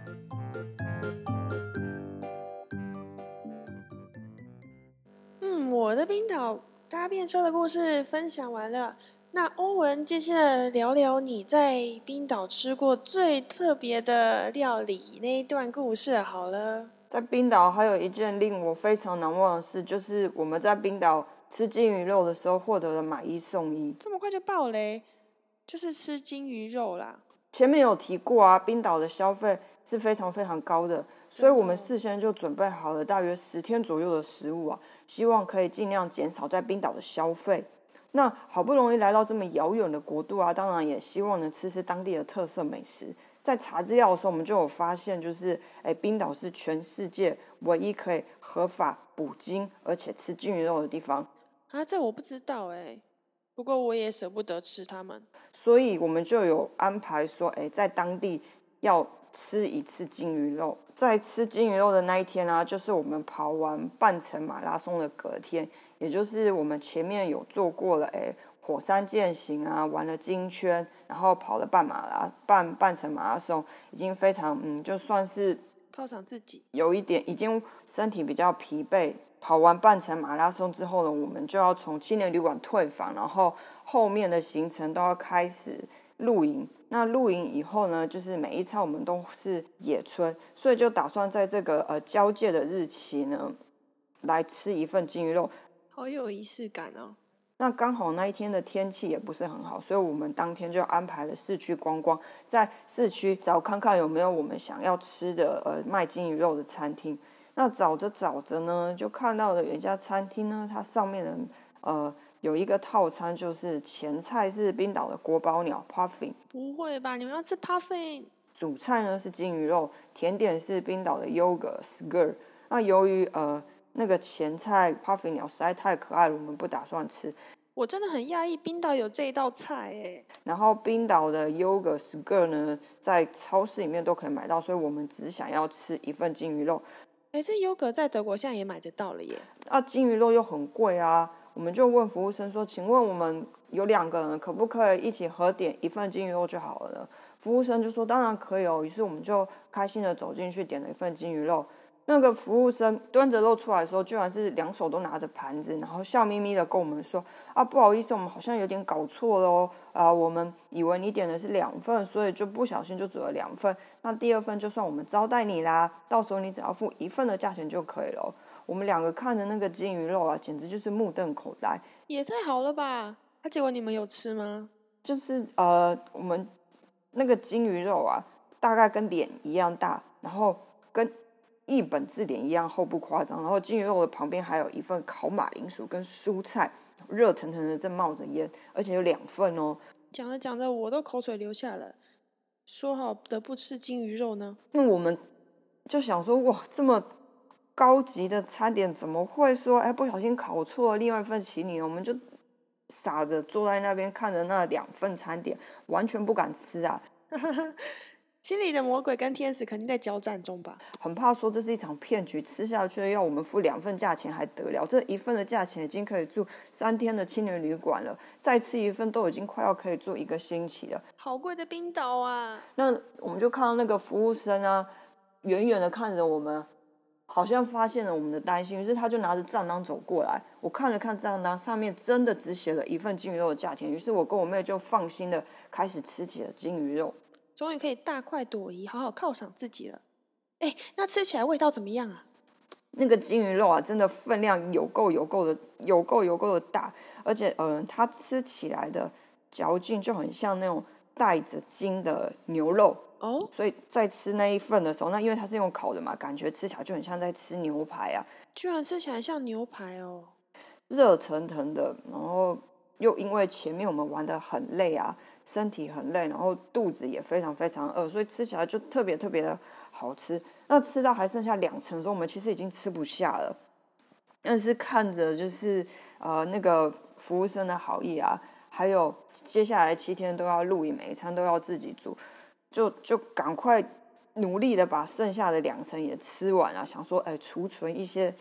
嗯我的冰岛搭便车的故事分享完了，那欧文接下来聊聊你在冰岛吃过最特别的料理那一段故事好了。在冰岛还有一件令我非常难忘的事，就是我们在冰岛吃金鱼肉的时候获得了买一送一。这么快就爆雷？就是吃金鱼肉啦。前面有提过啊，冰岛的消费是非常非常高的。所以我们事先就准备好了大约十天左右的食物啊，希望可以尽量减少在冰岛的消费。那好不容易来到这么遥远的国度啊，当然也希望能吃吃当地的特色美食。在查资料的时候，我们就有发现，就是哎，冰岛是全世界唯一可以合法捕鲸而且吃鲸鱼肉的地方啊！这我不知道哎，不过我也舍不得吃它们，所以我们就有安排说，哎，在当地要吃一次鲸鱼肉。在吃鲸鱼肉的那一天啊，就是我们跑完半程马拉松的隔天，也就是我们前面有做过了，哎。火山践行啊，玩了金圈，然后跑了半马拉半半程马拉松，已经非常嗯，就算是犒赏自己，有一点已经身体比较疲惫。跑完半程马拉松之后呢，我们就要从青年旅馆退房，然后后面的行程都要开始露营。那露营以后呢，就是每一餐我们都是野炊，所以就打算在这个呃交界的日期呢，来吃一份金鱼肉，好有仪式感哦。那刚好那一天的天气也不是很好，所以我们当天就安排了市区观光，在市区找看看有没有我们想要吃的呃卖金鱼肉的餐厅。那找着找着呢，就看到了有一家餐厅呢，它上面的呃有一个套餐，就是前菜是冰岛的国宝鸟 puffin。不会吧？你们要吃 puffin？主菜呢是金鱼肉，甜点是冰岛的 yogurt s k i r。那由于呃。那个前菜 puffy 鸟实在太可爱了，我们不打算吃。我真的很讶异，冰岛有这一道菜哎。然后冰岛的 yogurt sker 呢，在超市里面都可以买到，所以我们只想要吃一份金鱼肉。哎，这 yogurt 在德国现在也买得到了耶。啊，金鱼肉又很贵啊，我们就问服务生说：“请问我们有两个人，可不可以一起合点一份金鱼肉就好了呢？”服务生就说：“当然可以哦。”于是我们就开心的走进去点了一份金鱼肉。那个服务生端着肉出来的时候，居然是两手都拿着盘子，然后笑眯眯的跟我们说：“啊，不好意思，我们好像有点搞错了哦，啊，我们以为你点的是两份，所以就不小心就煮了两份。那第二份就算我们招待你啦，到时候你只要付一份的价钱就可以了。”我们两个看着那个金鱼肉啊，简直就是目瞪口呆，也太好了吧！那结果你们有吃吗？就是呃，我们那个金鱼肉啊，大概跟脸一样大，然后跟。一本字典一样厚不夸张，然后金鱼肉的旁边还有一份烤马铃薯跟蔬菜，热腾腾的正冒着烟，而且有两份哦。讲着讲着，我都口水流下了。说好的不吃金鱼肉呢？那我们就想说，哇，这么高级的餐点怎么会说，哎，不小心烤错了，另外一份请你？我们就傻着坐在那边看着那两份餐点，完全不敢吃啊。心里的魔鬼跟天使肯定在交战中吧？很怕说这是一场骗局，吃下去要我们付两份价钱还得了？这一份的价钱已经可以住三天的青年旅馆了，再吃一份都已经快要可以住一个星期了。好贵的冰岛啊！那我们就看到那个服务生啊，远远的看着我们，好像发现了我们的担心，于是他就拿着账单走过来。我看了看账单，上面真的只写了一份金鱼肉的价钱，于是我跟我妹就放心的开始吃起了金鱼肉。终于可以大快朵颐，好好犒赏自己了。哎，那吃起来味道怎么样啊？那个金鱼肉啊，真的分量有够有够的，有够有够的大，而且，嗯，它吃起来的嚼劲就很像那种带着筋的牛肉哦。所以在吃那一份的时候，那因为它是用烤的嘛，感觉吃起来就很像在吃牛排啊。居然吃起来像牛排哦，热腾腾的，然后又因为前面我们玩的很累啊。身体很累，然后肚子也非常非常饿，所以吃起来就特别特别的好吃。那吃到还剩下两层的时候，我们其实已经吃不下了。但是看着就是呃那个服务生的好意啊，还有接下来七天都要露营，每一餐都要自己煮，就就赶快努力的把剩下的两层也吃完了，想说哎储存一些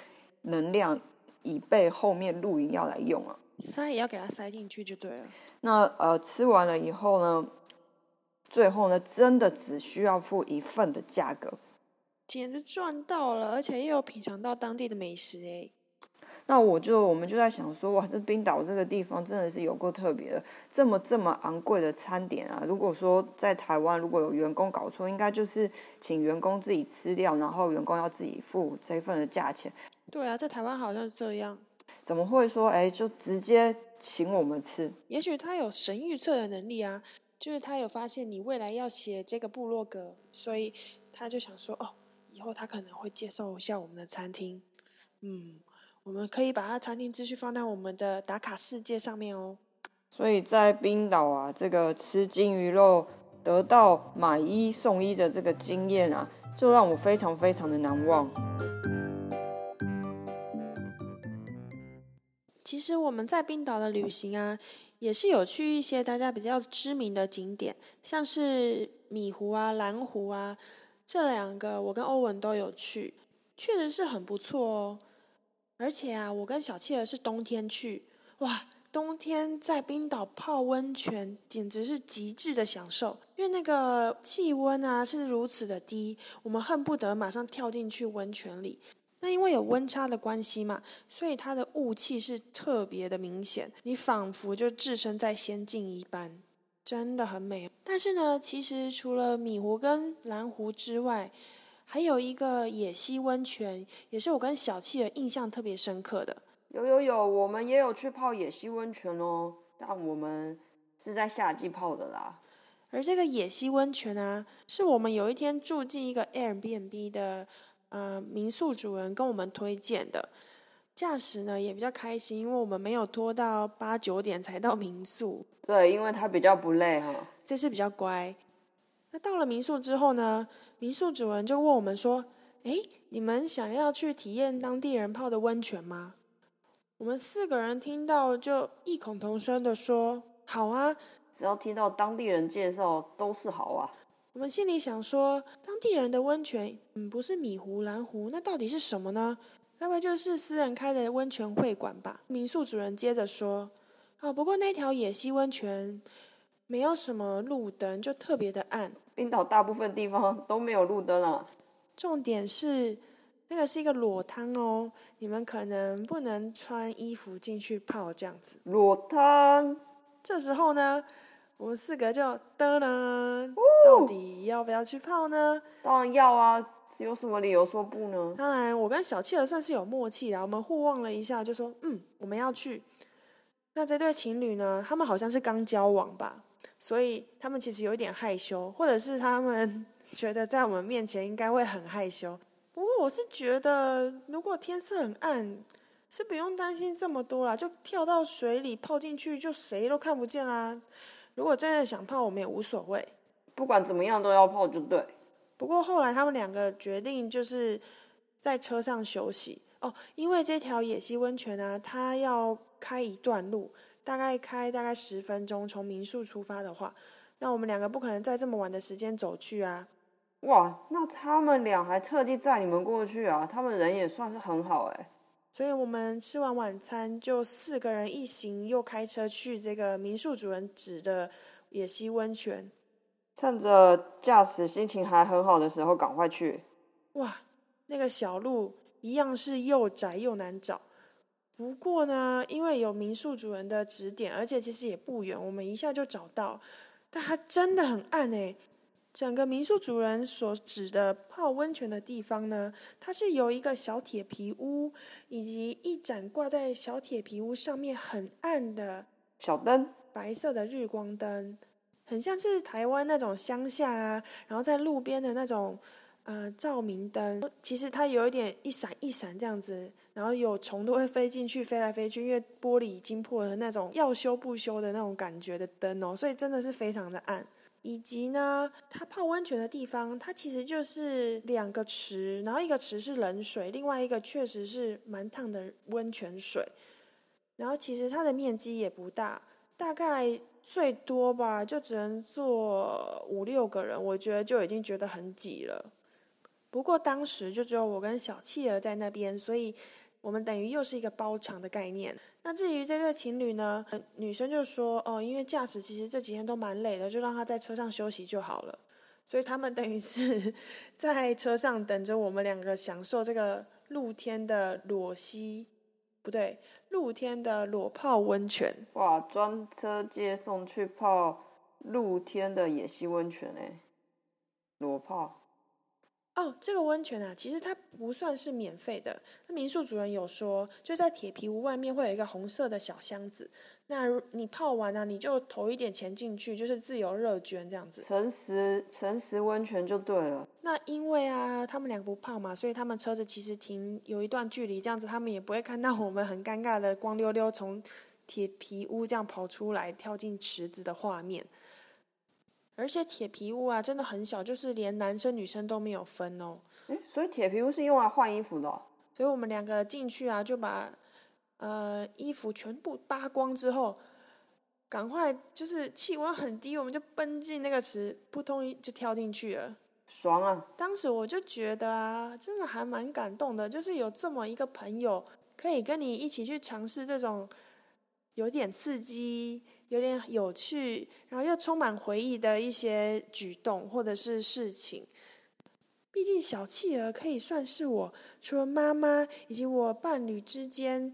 能量，以备后面露营要来用啊。塞也要给它塞进去就对了。那呃，吃完了以后呢，最后呢，真的只需要付一份的价格，简直赚到了，而且又有品尝到当地的美食哎。那我就我们就在想说，哇，这冰岛这个地方真的是有够特别的，这么这么昂贵的餐点啊！如果说在台湾如果有员工搞错，应该就是请员工自己吃掉，然后员工要自己付这份的价钱。对啊，在台湾好像是这样。怎么会说哎，就直接请我们吃？也许他有神预测的能力啊，就是他有发现你未来要写这个部落格，所以他就想说哦，以后他可能会介绍一下我们的餐厅。嗯，我们可以把他餐厅资讯放在我们的打卡世界上面哦。所以在冰岛啊，这个吃金鱼肉得到买一送一的这个经验啊，就让我非常非常的难忘。其实我们在冰岛的旅行啊，也是有去一些大家比较知名的景点，像是米湖啊、蓝湖啊，这两个我跟欧文都有去，确实是很不错哦。而且啊，我跟小企鹅是冬天去，哇！冬天在冰岛泡温泉简直是极致的享受，因为那个气温啊是如此的低，我们恨不得马上跳进去温泉里。那因为有温差的关系嘛，所以它的雾气是特别的明显，你仿佛就置身在仙境一般，真的很美。但是呢，其实除了米湖跟蓝湖之外，还有一个野溪温泉，也是我跟小气的印象特别深刻的。有有有，我们也有去泡野溪温泉哦，但我们是在夏季泡的啦。而这个野溪温泉啊，是我们有一天住进一个 Airbnb 的呃民宿主人跟我们推荐的。驾驶呢也比较开心，因为我们没有拖到八九点才到民宿。对，因为他比较不累哈。这次比较乖。那到了民宿之后呢，民宿主人就问我们说：“哎，你们想要去体验当地人泡的温泉吗？”我们四个人听到就异口同声的说：“好啊！”只要听到当地人介绍，都是好啊。我们心里想说，当地人的温泉，嗯，不是米湖、蓝湖，那到底是什么呢？该不会就是私人开的温泉会馆吧？民宿主人接着说：“哦，不过那条野溪温泉没有什么路灯，就特别的暗。冰岛大部分地方都没有路灯啊。重点是。”那个是一个裸汤哦，你们可能不能穿衣服进去泡这样子。裸汤，这时候呢，我们四个就噔噔，到底要不要去泡呢？当然要啊，有什么理由说不呢？当然，我跟小企鹅算是有默契啦，我们互望了一下，就说嗯，我们要去。那这对情侣呢，他们好像是刚交往吧，所以他们其实有一点害羞，或者是他们觉得在我们面前应该会很害羞。不过我是觉得，如果天色很暗，是不用担心这么多啦，就跳到水里泡进去，就谁都看不见啦。如果真的想泡，我们也无所谓。不管怎么样都要泡就对。不过后来他们两个决定就是在车上休息哦，因为这条野溪温泉啊，它要开一段路，大概开大概十分钟，从民宿出发的话，那我们两个不可能在这么晚的时间走去啊。哇，那他们俩还特地载你们过去啊？他们人也算是很好哎。所以我们吃完晚餐，就四个人一行又开车去这个民宿主人指的野溪温泉。趁着驾驶心情还很好的时候，赶快去。哇，那个小路一样是又窄又难找。不过呢，因为有民宿主人的指点，而且其实也不远，我们一下就找到。但它真的很暗哎。整个民宿主人所指的泡温泉的地方呢，它是由一个小铁皮屋，以及一盏挂在小铁皮屋上面很暗的小灯，白色的日光灯，很像是台湾那种乡下啊，然后在路边的那种呃照明灯，其实它有一点一闪一闪这样子，然后有虫都会飞进去，飞来飞去，因为玻璃已经破了那种要修不修的那种感觉的灯哦，所以真的是非常的暗。以及呢，它泡温泉的地方，它其实就是两个池，然后一个池是冷水，另外一个确实是蛮烫的温泉水。然后其实它的面积也不大，大概最多吧，就只能坐五六个人，我觉得就已经觉得很挤了。不过当时就只有我跟小企鹅在那边，所以我们等于又是一个包场的概念。那至于这对情侣呢？女生就说：“哦，因为驾驶其实这几天都蛮累的，就让他在车上休息就好了。”所以他们等于是 在车上等着我们两个享受这个露天的裸溪，不对，露天的裸泡温泉。哇，专车接送去泡露天的野溪温泉哎，裸泡。哦，这个温泉啊，其实它不算是免费的。那民宿主人有说，就在铁皮屋外面会有一个红色的小箱子，那你泡完啊，你就投一点钱进去，就是自由热捐这样子。诚实诚实温泉就对了。那因为啊，他们俩不泡嘛，所以他们车子其实停有一段距离，这样子他们也不会看到我们很尴尬的光溜溜从铁皮屋这样跑出来跳进池子的画面。而且铁皮屋啊，真的很小，就是连男生女生都没有分哦。哎，所以铁皮屋是用来换衣服的。所以我们两个进去啊，就把呃衣服全部扒光之后，赶快就是气温很低，我们就奔进那个池，扑通一就跳进去了。爽啊！当时我就觉得啊，真的还蛮感动的，就是有这么一个朋友，可以跟你一起去尝试这种有点刺激。有点有趣，然后又充满回忆的一些举动或者是事情。毕竟小企鹅可以算是我除了妈妈以及我伴侣之间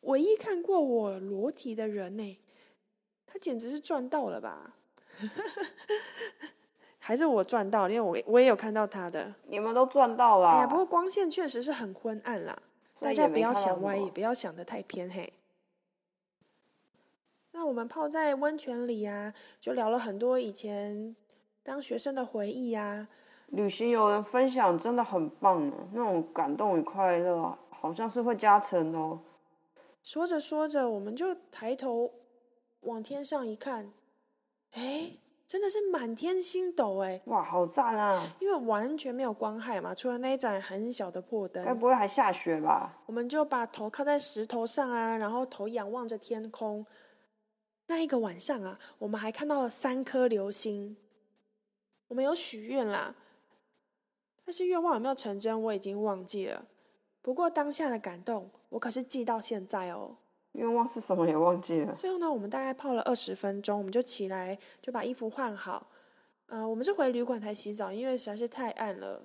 唯一看过我裸体的人呢。他简直是赚到了吧？还是我赚到？因为我我也有看到他的。你们都赚到了。哎呀，不过光线确实是很昏暗啦，大家不要想歪，也不要想的太偏嘿。那我们泡在温泉里啊，就聊了很多以前当学生的回忆呀。旅行有人分享真的很棒呢，那种感动与快乐，好像是会加成哦。说着说着，我们就抬头往天上一看，哎，真的是满天星斗哎！哇，好赞啊！因为完全没有光害嘛，除了那一盏很小的破灯。该不会还下雪吧？我们就把头靠在石头上啊，然后头仰望着天空。那一个晚上啊，我们还看到了三颗流星。我们有许愿啦，但是愿望有没有成真，我已经忘记了。不过当下的感动，我可是记到现在哦。愿望是什么也忘记了。最后呢，我们大概泡了二十分钟，我们就起来就把衣服换好。呃，我们是回旅馆才洗澡，因为实在是太暗了。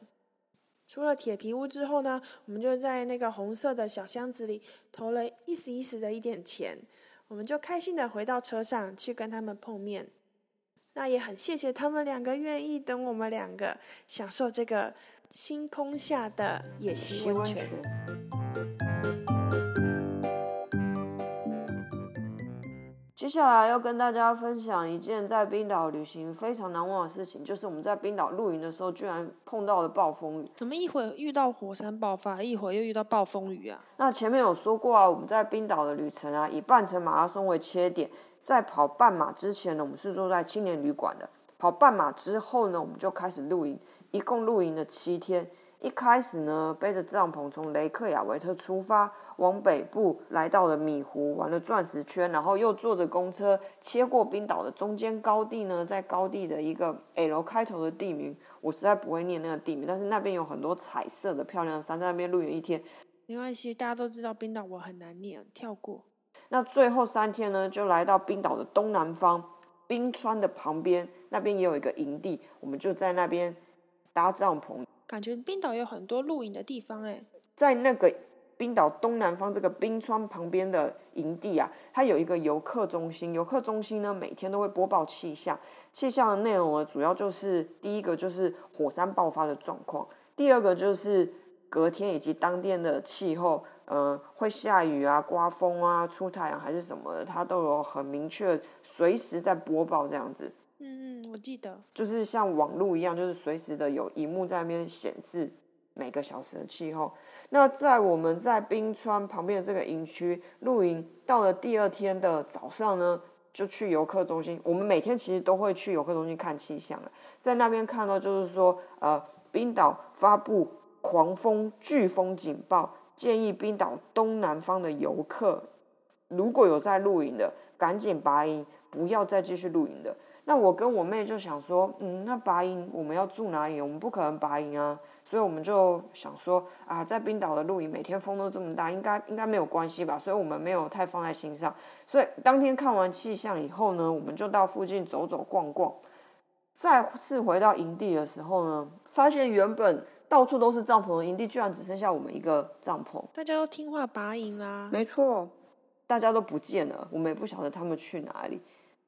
出了铁皮屋之后呢，我们就在那个红色的小箱子里投了一丝一丝的一点钱。我们就开心的回到车上去跟他们碰面，那也很谢谢他们两个愿意等我们两个享受这个星空下的野溪温泉。接下来要跟大家分享一件在冰岛旅行非常难忘的事情，就是我们在冰岛露营的时候，居然碰到了暴风雨。怎么一会儿遇到火山爆发，一会儿又遇到暴风雨啊？那前面有说过啊，我们在冰岛的旅程啊，以半程马拉松为切点，在跑半马之前呢，我们是住在青年旅馆的；跑半马之后呢，我们就开始露营，一共露营了七天。一开始呢，背着帐篷从雷克雅维特出发，往北部来到了米湖，玩了钻石圈，然后又坐着公车切过冰岛的中间高地呢，在高地的一个 L 开头的地名，我实在不会念那个地名，但是那边有很多彩色的漂亮山，在那边露营一天。没关系，大家都知道冰岛我很难念，跳过。那最后三天呢，就来到冰岛的东南方，冰川的旁边，那边也有一个营地，我们就在那边搭帐篷。感觉冰岛有很多露营的地方哎，在那个冰岛东南方这个冰川旁边的营地啊，它有一个游客中心。游客中心呢，每天都会播报气象，气象的内容呢，主要就是第一个就是火山爆发的状况，第二个就是隔天以及当天的气候，嗯，会下雨啊、刮风啊、出太阳还是什么的，它都有很明确，随时在播报这样子。嗯嗯，我记得，就是像网络一样，就是随时的有荧幕在那边显示每个小时的气候。那在我们在冰川旁边的这个营区露营，到了第二天的早上呢，就去游客中心。我们每天其实都会去游客中心看气象了，在那边看到就是说，呃，冰岛发布狂风飓风警报，建议冰岛东南方的游客如果有在露营的，赶紧拔营，不要再继续露营的。那我跟我妹就想说，嗯，那拔营我们要住哪里？我们不可能拔营啊，所以我们就想说，啊，在冰岛的露营，每天风都这么大，应该应该没有关系吧？所以我们没有太放在心上。所以当天看完气象以后呢，我们就到附近走走逛逛。再次回到营地的时候呢，发现原本到处都是帐篷的营地，居然只剩下我们一个帐篷。大家都听话拔营啦。没错，大家都不见了，我们也不晓得他们去哪里。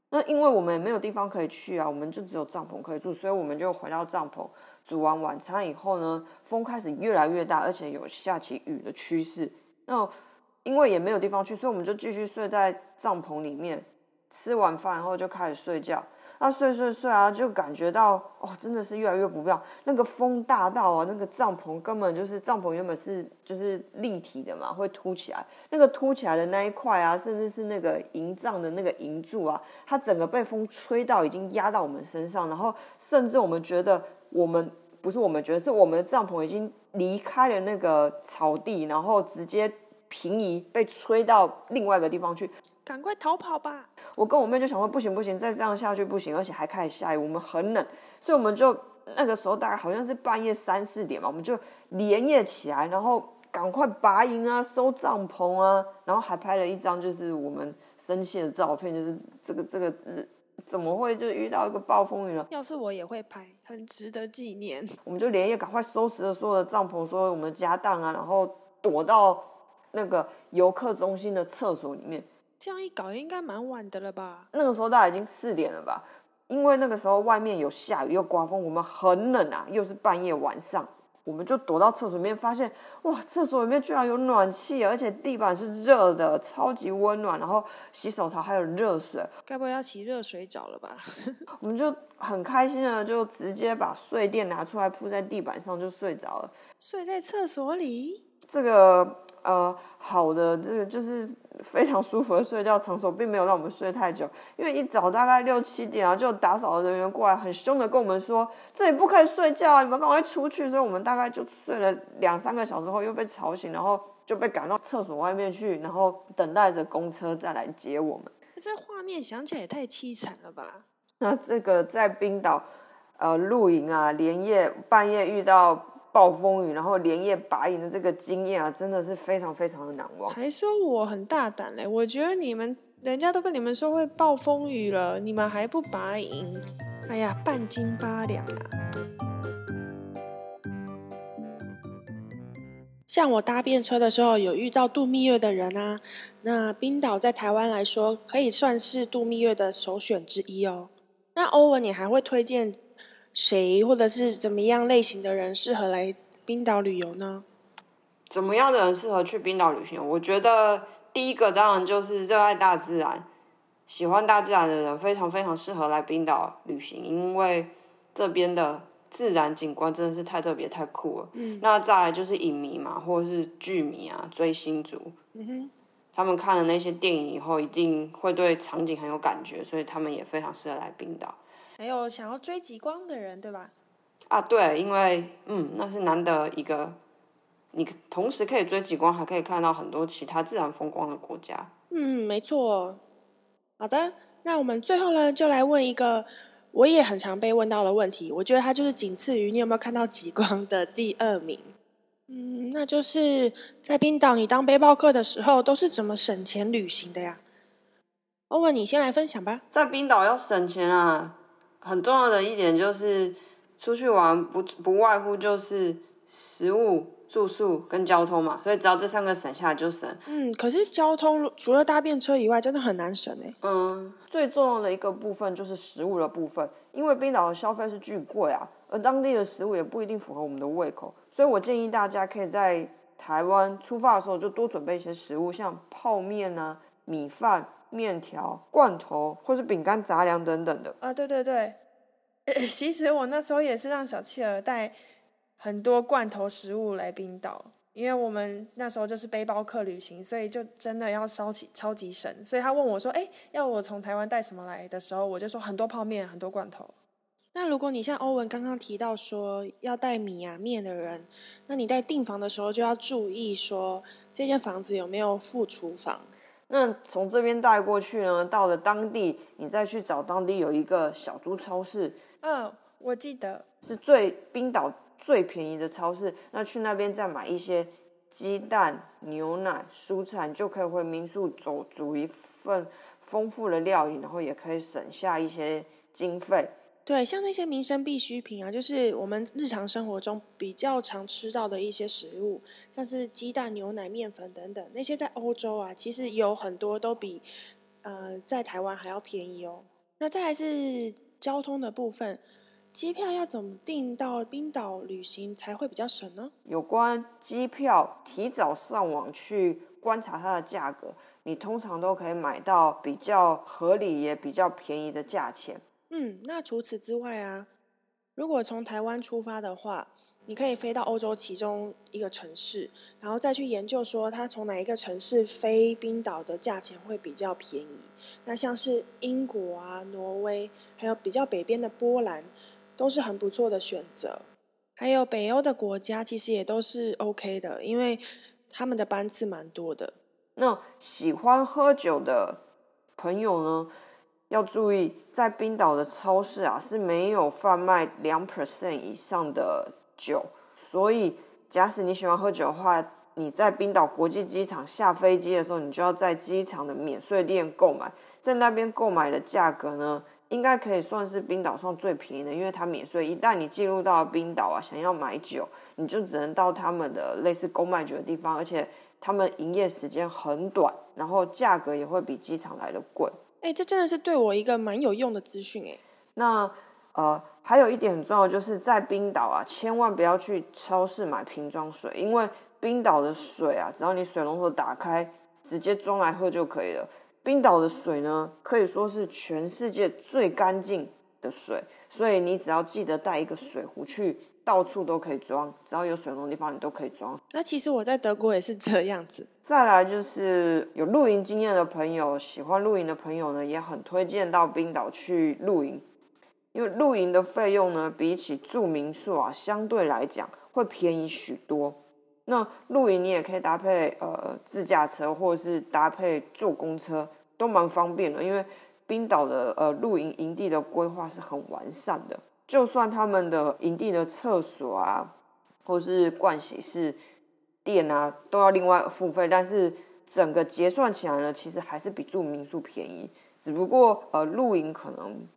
那因为我们没有地方可以去啊，我们就只有帐篷可以住，所以我们就回到帐篷，煮完晚餐以后呢，风开始越来越大，而且有下起雨的趋势。那因为也没有地方去，所以我们就继续睡在帐篷里面。吃完饭后就开始睡觉。啊睡睡睡啊，就感觉到哦，真的是越来越不妙。那个风大到啊，那个帐篷根本就是帐篷原本是就是立体的嘛，会凸起来。那个凸起来的那一块啊，甚至是那个营帐的那个营柱啊，它整个被风吹到已经压到我们身上，然后甚至我们觉得我们不是我们觉得是我们的帐篷已经离开了那个草地，然后直接平移被吹到另外一个地方去。赶快逃跑吧！我跟我妹就想说，不行不行，再这样下去不行，而且还开始下雨，我们很冷，所以我们就那个时候大概好像是半夜三四点嘛，我们就连夜起来，然后赶快拔营啊，收帐篷啊，然后还拍了一张就是我们生气的照片，就是这个这个怎么会就遇到一个暴风雨了？要是我也会拍，很值得纪念。我们就连夜赶快收拾了所有的帐篷，所有我们家当啊，然后躲到那个游客中心的厕所里面。这样一搞应该蛮晚的了吧？那个时候大概已经四点了吧，因为那个时候外面有下雨又刮风，我们很冷啊，又是半夜晚上，我们就躲到厕所里面，发现哇，厕所里面居然有暖气，而且地板是热的，超级温暖，然后洗手槽还有热水，该不会要洗热水澡了吧？我们就很开心的就直接把睡垫拿出来铺在地板上就睡着了。睡在厕所里？这个。呃，好的，这个就是非常舒服的睡觉场所，并没有让我们睡太久。因为一早大概六七点啊，就打扫的人员过来，很凶的跟我们说，这里不可以睡觉，啊你们赶快出去。所以我们大概就睡了两三个小时后，又被吵醒，然后就被赶到厕所外面去，然后等待着公车再来接我们。这画面想起来也太凄惨了吧？那这个在冰岛，呃，露营啊，连夜半夜遇到。暴风雨，然后连夜拔营的这个经验啊，真的是非常非常的难忘。还说我很大胆嘞，我觉得你们人家都跟你们说会暴风雨了，你们还不拔营？哎呀，半斤八两啊！像我搭便车的时候，有遇到度蜜月的人啊。那冰岛在台湾来说，可以算是度蜜月的首选之一哦。那欧文，你还会推荐？谁或者是怎么样类型的人适合来冰岛旅游呢？怎么样的人适合去冰岛旅行？我觉得第一个当然就是热爱大自然、喜欢大自然的人，非常非常适合来冰岛旅行，因为这边的自然景观真的是太特别、太酷了。嗯。那再来就是影迷嘛，或者是剧迷啊，追星族。嗯哼。他们看了那些电影以后，一定会对场景很有感觉，所以他们也非常适合来冰岛。还有想要追极光的人，对吧？啊，对，因为嗯，那是难得一个，你同时可以追极光，还可以看到很多其他自然风光的国家。嗯，没错。好的，那我们最后呢，就来问一个我也很常被问到的问题。我觉得它就是仅次于你有没有看到极光的第二名。嗯，那就是在冰岛，你当背包客的时候都是怎么省钱旅行的呀？欧文，你先来分享吧。在冰岛要省钱啊。很重要的一点就是，出去玩不不外乎就是食物、住宿跟交通嘛，所以只要这三个省下就省。嗯，可是交通除了搭便车以外，真的很难省哎。嗯，最重要的一个部分就是食物的部分，因为冰岛的消费是巨贵啊，而当地的食物也不一定符合我们的胃口，所以我建议大家可以在台湾出发的时候就多准备一些食物，像泡面啊、米饭。面条、罐头或是饼干、杂粮等等的啊，对对对，其实我那时候也是让小企鹅带很多罐头食物来冰岛，因为我们那时候就是背包客旅行，所以就真的要烧起超级省。所以他问我说：“哎，要我从台湾带什么来的时候，我就说很多泡面、很多罐头。”那如果你像欧文刚刚提到说要带米啊面的人，那你在订房的时候就要注意说这间房子有没有附厨房。那从这边带过去呢，到了当地，你再去找当地有一个小猪超市。嗯，我记得是最冰岛最便宜的超市。那去那边再买一些鸡蛋、牛奶、蔬菜，就可以回民宿煮煮一份丰富的料理，然后也可以省下一些经费。对，像那些民生必需品啊，就是我们日常生活中比较常吃到的一些食物，像是鸡蛋、牛奶、面粉等等，那些在欧洲啊，其实有很多都比呃在台湾还要便宜哦。那再来是交通的部分，机票要怎么订到冰岛旅行才会比较省呢？有关机票，提早上网去观察它的价格，你通常都可以买到比较合理也比较便宜的价钱。嗯，那除此之外啊，如果从台湾出发的话，你可以飞到欧洲其中一个城市，然后再去研究说它从哪一个城市飞冰岛的价钱会比较便宜。那像是英国啊、挪威，还有比较北边的波兰，都是很不错的选择。还有北欧的国家其实也都是 OK 的，因为他们的班次蛮多的。那喜欢喝酒的朋友呢，要注意，在冰岛的超市啊是没有贩卖两 percent 以上的。酒，所以假使你喜欢喝酒的话，你在冰岛国际机场下飞机的时候，你就要在机场的免税店购买，在那边购买的价格呢，应该可以算是冰岛上最便宜的，因为它免税。一旦你进入到冰岛啊，想要买酒，你就只能到他们的类似购买酒的地方，而且他们营业时间很短，然后价格也会比机场来的贵。哎，这真的是对我一个蛮有用的资讯哎。那。呃，还有一点很重要，就是在冰岛啊，千万不要去超市买瓶装水，因为冰岛的水啊，只要你水龙头打开，直接装来喝就可以了。冰岛的水呢，可以说是全世界最干净的水，所以你只要记得带一个水壶去，到处都可以装，只要有水龙的地方你都可以装。那其实我在德国也是这样子。再来就是有露营经验的朋友，喜欢露营的朋友呢，也很推荐到冰岛去露营。因为露营的费用呢，比起住民宿啊，相对来讲会便宜许多。那露营你也可以搭配呃自驾车，或者是搭配坐公车，都蛮方便的。因为冰岛的呃露营营地的规划是很完善的，就算他们的营地的厕所啊，或是盥洗室、电啊，都要另外付费，但是整个结算起来呢，其实还是比住民宿便宜。只不过呃露营可能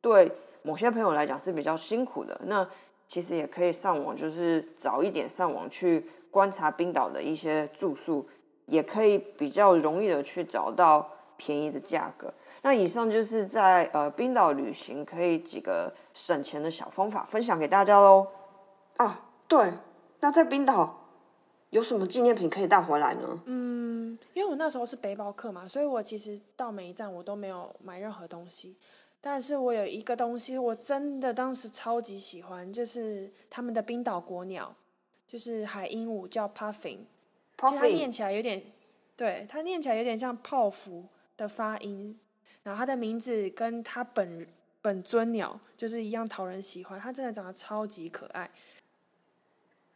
对。某些朋友来讲是比较辛苦的，那其实也可以上网，就是早一点上网去观察冰岛的一些住宿，也可以比较容易的去找到便宜的价格。那以上就是在呃冰岛旅行可以几个省钱的小方法分享给大家喽。啊，对，那在冰岛有什么纪念品可以带回来呢？嗯，因为我那时候是背包客嘛，所以我其实到每一站我都没有买任何东西。但是我有一个东西，我真的当时超级喜欢，就是他们的冰岛国鸟，就是海鹦鹉，叫 Puffin。其实它念起来有点，对，它念起来有点像泡芙的发音。然后它的名字跟它本本尊鸟就是一样讨人喜欢，它真的长得超级可爱。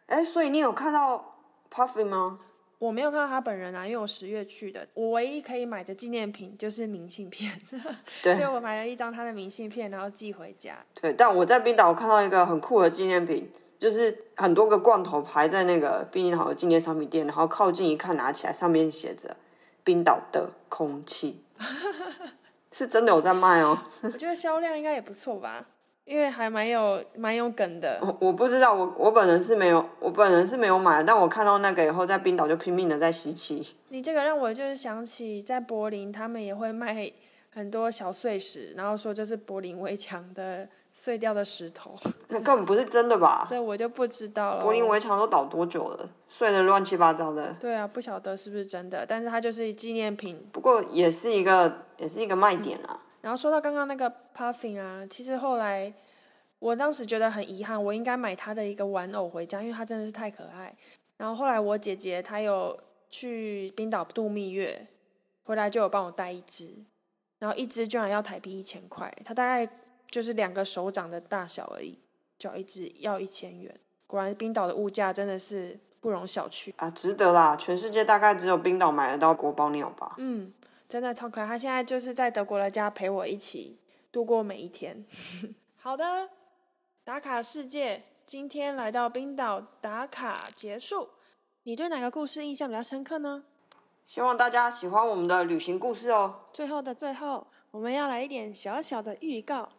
哎，所以你有看到 Puffin 吗？我没有看到他本人啊，因为我十月去的。我唯一可以买的纪念品就是明信片，所以我买了一张他的明信片，然后寄回家。对，但我在冰岛我看到一个很酷的纪念品，就是很多个罐头排在那个冰岛的纪念商品店，然后靠近一看，拿起来上面写着“冰岛的空气 ”，是真的有在卖哦。我觉得销量应该也不错吧。因为还蛮有蛮有梗的。我我不知道，我我本人是没有，我本人是没有买，但我看到那个以后，在冰岛就拼命的在吸气。你这个让我就是想起在柏林，他们也会卖很多小碎石，然后说就是柏林围墙的碎掉的石头。那根本不是真的吧？所以我就不知道了。柏林围墙都倒多久了？碎的乱七八糟的。对啊，不晓得是不是真的，但是它就是纪念品。不过也是一个，也是一个卖点啊。然后说到刚刚那个 puffin 啊，其实后来我当时觉得很遗憾，我应该买他的一个玩偶回家，因为他真的是太可爱。然后后来我姐姐她有去冰岛度蜜月，回来就有帮我带一只，然后一只居然要台币一千块，她大概就是两个手掌的大小而已，就要一只要一千元。果然冰岛的物价真的是不容小觑啊，值得啦！全世界大概只有冰岛买得到国宝鸟吧？嗯。真的超可爱，他现在就是在德国的家陪我一起度过每一天。好的，打卡世界，今天来到冰岛打卡结束。你对哪个故事印象比较深刻呢？希望大家喜欢我们的旅行故事哦。最后的最后，我们要来一点小小的预告。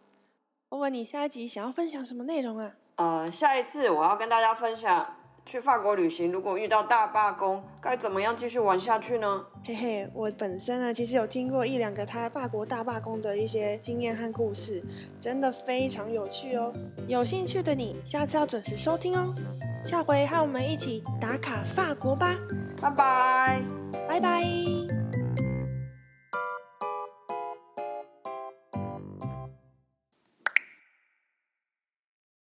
我问你下一集想要分享什么内容啊？呃，下一次我要跟大家分享去法国旅行，如果遇到大罢工，该怎么样继续玩下去呢？嘿嘿，我本身呢，其实有听过一两个他法国大罢工的一些经验和故事，真的非常有趣哦。有兴趣的你，下次要准时收听哦。下回和我们一起打卡法国吧，拜拜。拜拜。